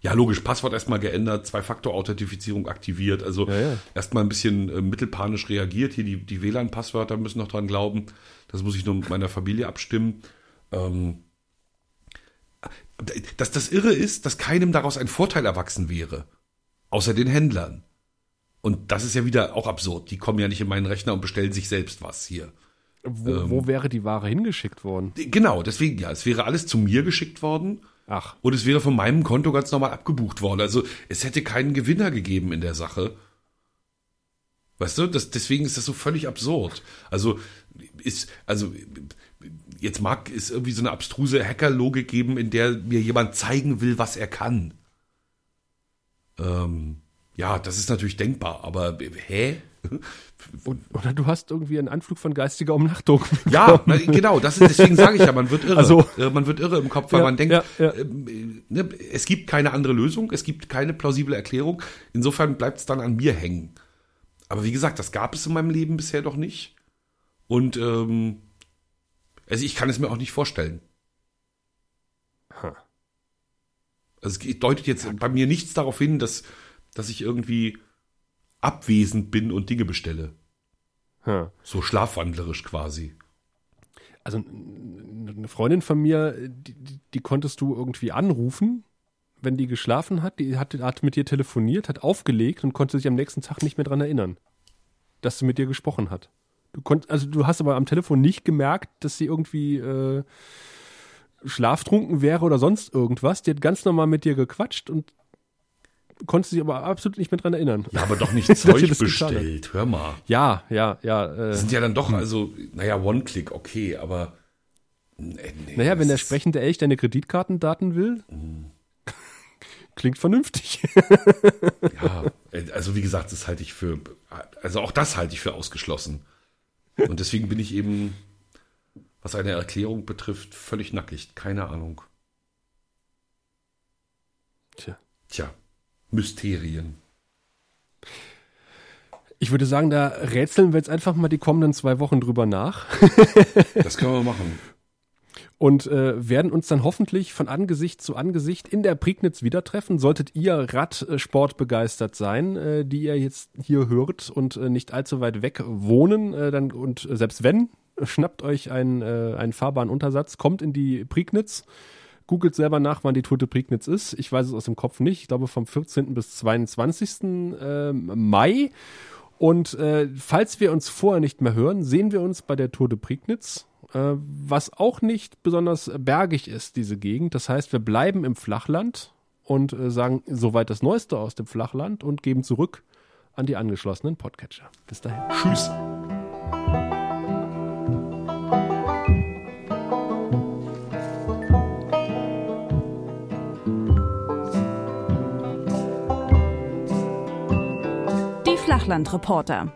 Ja, logisch, Passwort erstmal geändert, Zwei-Faktor-Authentifizierung aktiviert, also Ja, ja. erstmal ein bisschen äh, mittelpanisch reagiert. Hier die, die WLAN-Passwörter müssen noch dran glauben. Das muss ich nur mit meiner Familie abstimmen. Ähm, dass das Irre ist, dass keinem daraus ein Vorteil erwachsen wäre. Außer den Händlern. Und das ist ja wieder auch absurd. Die kommen ja nicht in meinen Rechner und bestellen sich selbst was hier. Wo, Ähm. wo wäre die Ware hingeschickt worden? Genau, deswegen ja, es wäre alles zu mir geschickt worden Ach, und es wäre von meinem Konto ganz normal abgebucht worden. Also es hätte keinen Gewinner gegeben in der Sache. Weißt du, das, deswegen ist das so völlig absurd. Also ist, also jetzt mag es irgendwie so eine abstruse Hackerlogik geben, in der mir jemand zeigen will, was er kann. Ähm, ja, das ist natürlich denkbar, aber hä? und, oder du hast irgendwie einen Anflug von geistiger Umnachtung. Ja, na, genau, das ist, deswegen sage ich ja, man wird irre. Also- Äh, man wird irre im Kopf, weil Ja, man denkt, ja, ja. ähm, äh, ne, es gibt keine andere Lösung, es gibt keine plausible Erklärung. Insofern bleibt es dann an mir hängen. Aber wie gesagt, das gab es in meinem Leben bisher doch nicht. Und ähm, also ich kann es mir auch nicht vorstellen. Ha. Also es deutet jetzt bei mir nichts darauf hin, dass, dass ich irgendwie abwesend bin und Dinge bestelle. Ha. So schlafwandlerisch quasi. Also eine Freundin von mir, die, die, konntest du irgendwie anrufen, wenn die geschlafen hat. Die hat, hat mit dir telefoniert, hat aufgelegt und konnte sich am nächsten Tag nicht mehr dran erinnern, dass sie mit dir gesprochen hat. Du konnt, also du hast aber am Telefon nicht gemerkt, dass sie irgendwie äh, schlaftrunken wäre oder sonst irgendwas. Die hat ganz normal mit dir gequatscht und konnte sich aber absolut nicht mehr dran erinnern. Ja, aber doch nicht Zeug bestellt. Hör mal. Ja, ja, ja. Äh, Das sind ja dann doch, also, naja, One-Click, okay, aber. Nee, nee, Naja, wenn der sprechende Elch deine Kreditkartendaten will, klingt vernünftig. Ja, also wie gesagt, das halte ich für. Also auch das halte ich für ausgeschlossen. Und deswegen bin ich eben, was eine Erklärung betrifft, völlig nackig. Keine Ahnung. Tja. Tja, Mysterien. Ich würde sagen, da rätseln wir jetzt einfach mal die kommenden zwei Wochen drüber nach Das können wir machen. und äh, werden uns dann hoffentlich von Angesicht zu Angesicht in der Prignitz wieder treffen. Solltet ihr Radsport begeistert sein, äh, die ihr jetzt hier hört und äh, nicht allzu weit weg wohnen, äh, dann und selbst wenn, schnappt euch einen, äh, einen fahrbaren Untersatz, kommt in die Prignitz. Googelt selber nach, wann die Tour de Prignitz ist. Ich weiß es aus dem Kopf nicht. Ich glaube vom 14. bis 22. ähm, Mai. Und äh, falls wir uns vorher nicht mehr hören, sehen wir uns bei der Tour de Prignitz, äh, was auch nicht besonders bergig ist, diese Gegend. Das heißt, wir bleiben im Flachland und äh, sagen soweit das Neueste aus dem Flachland und geben zurück an die angeschlossenen Podcatcher. Bis dahin. Tschüss. Flachlandreporter.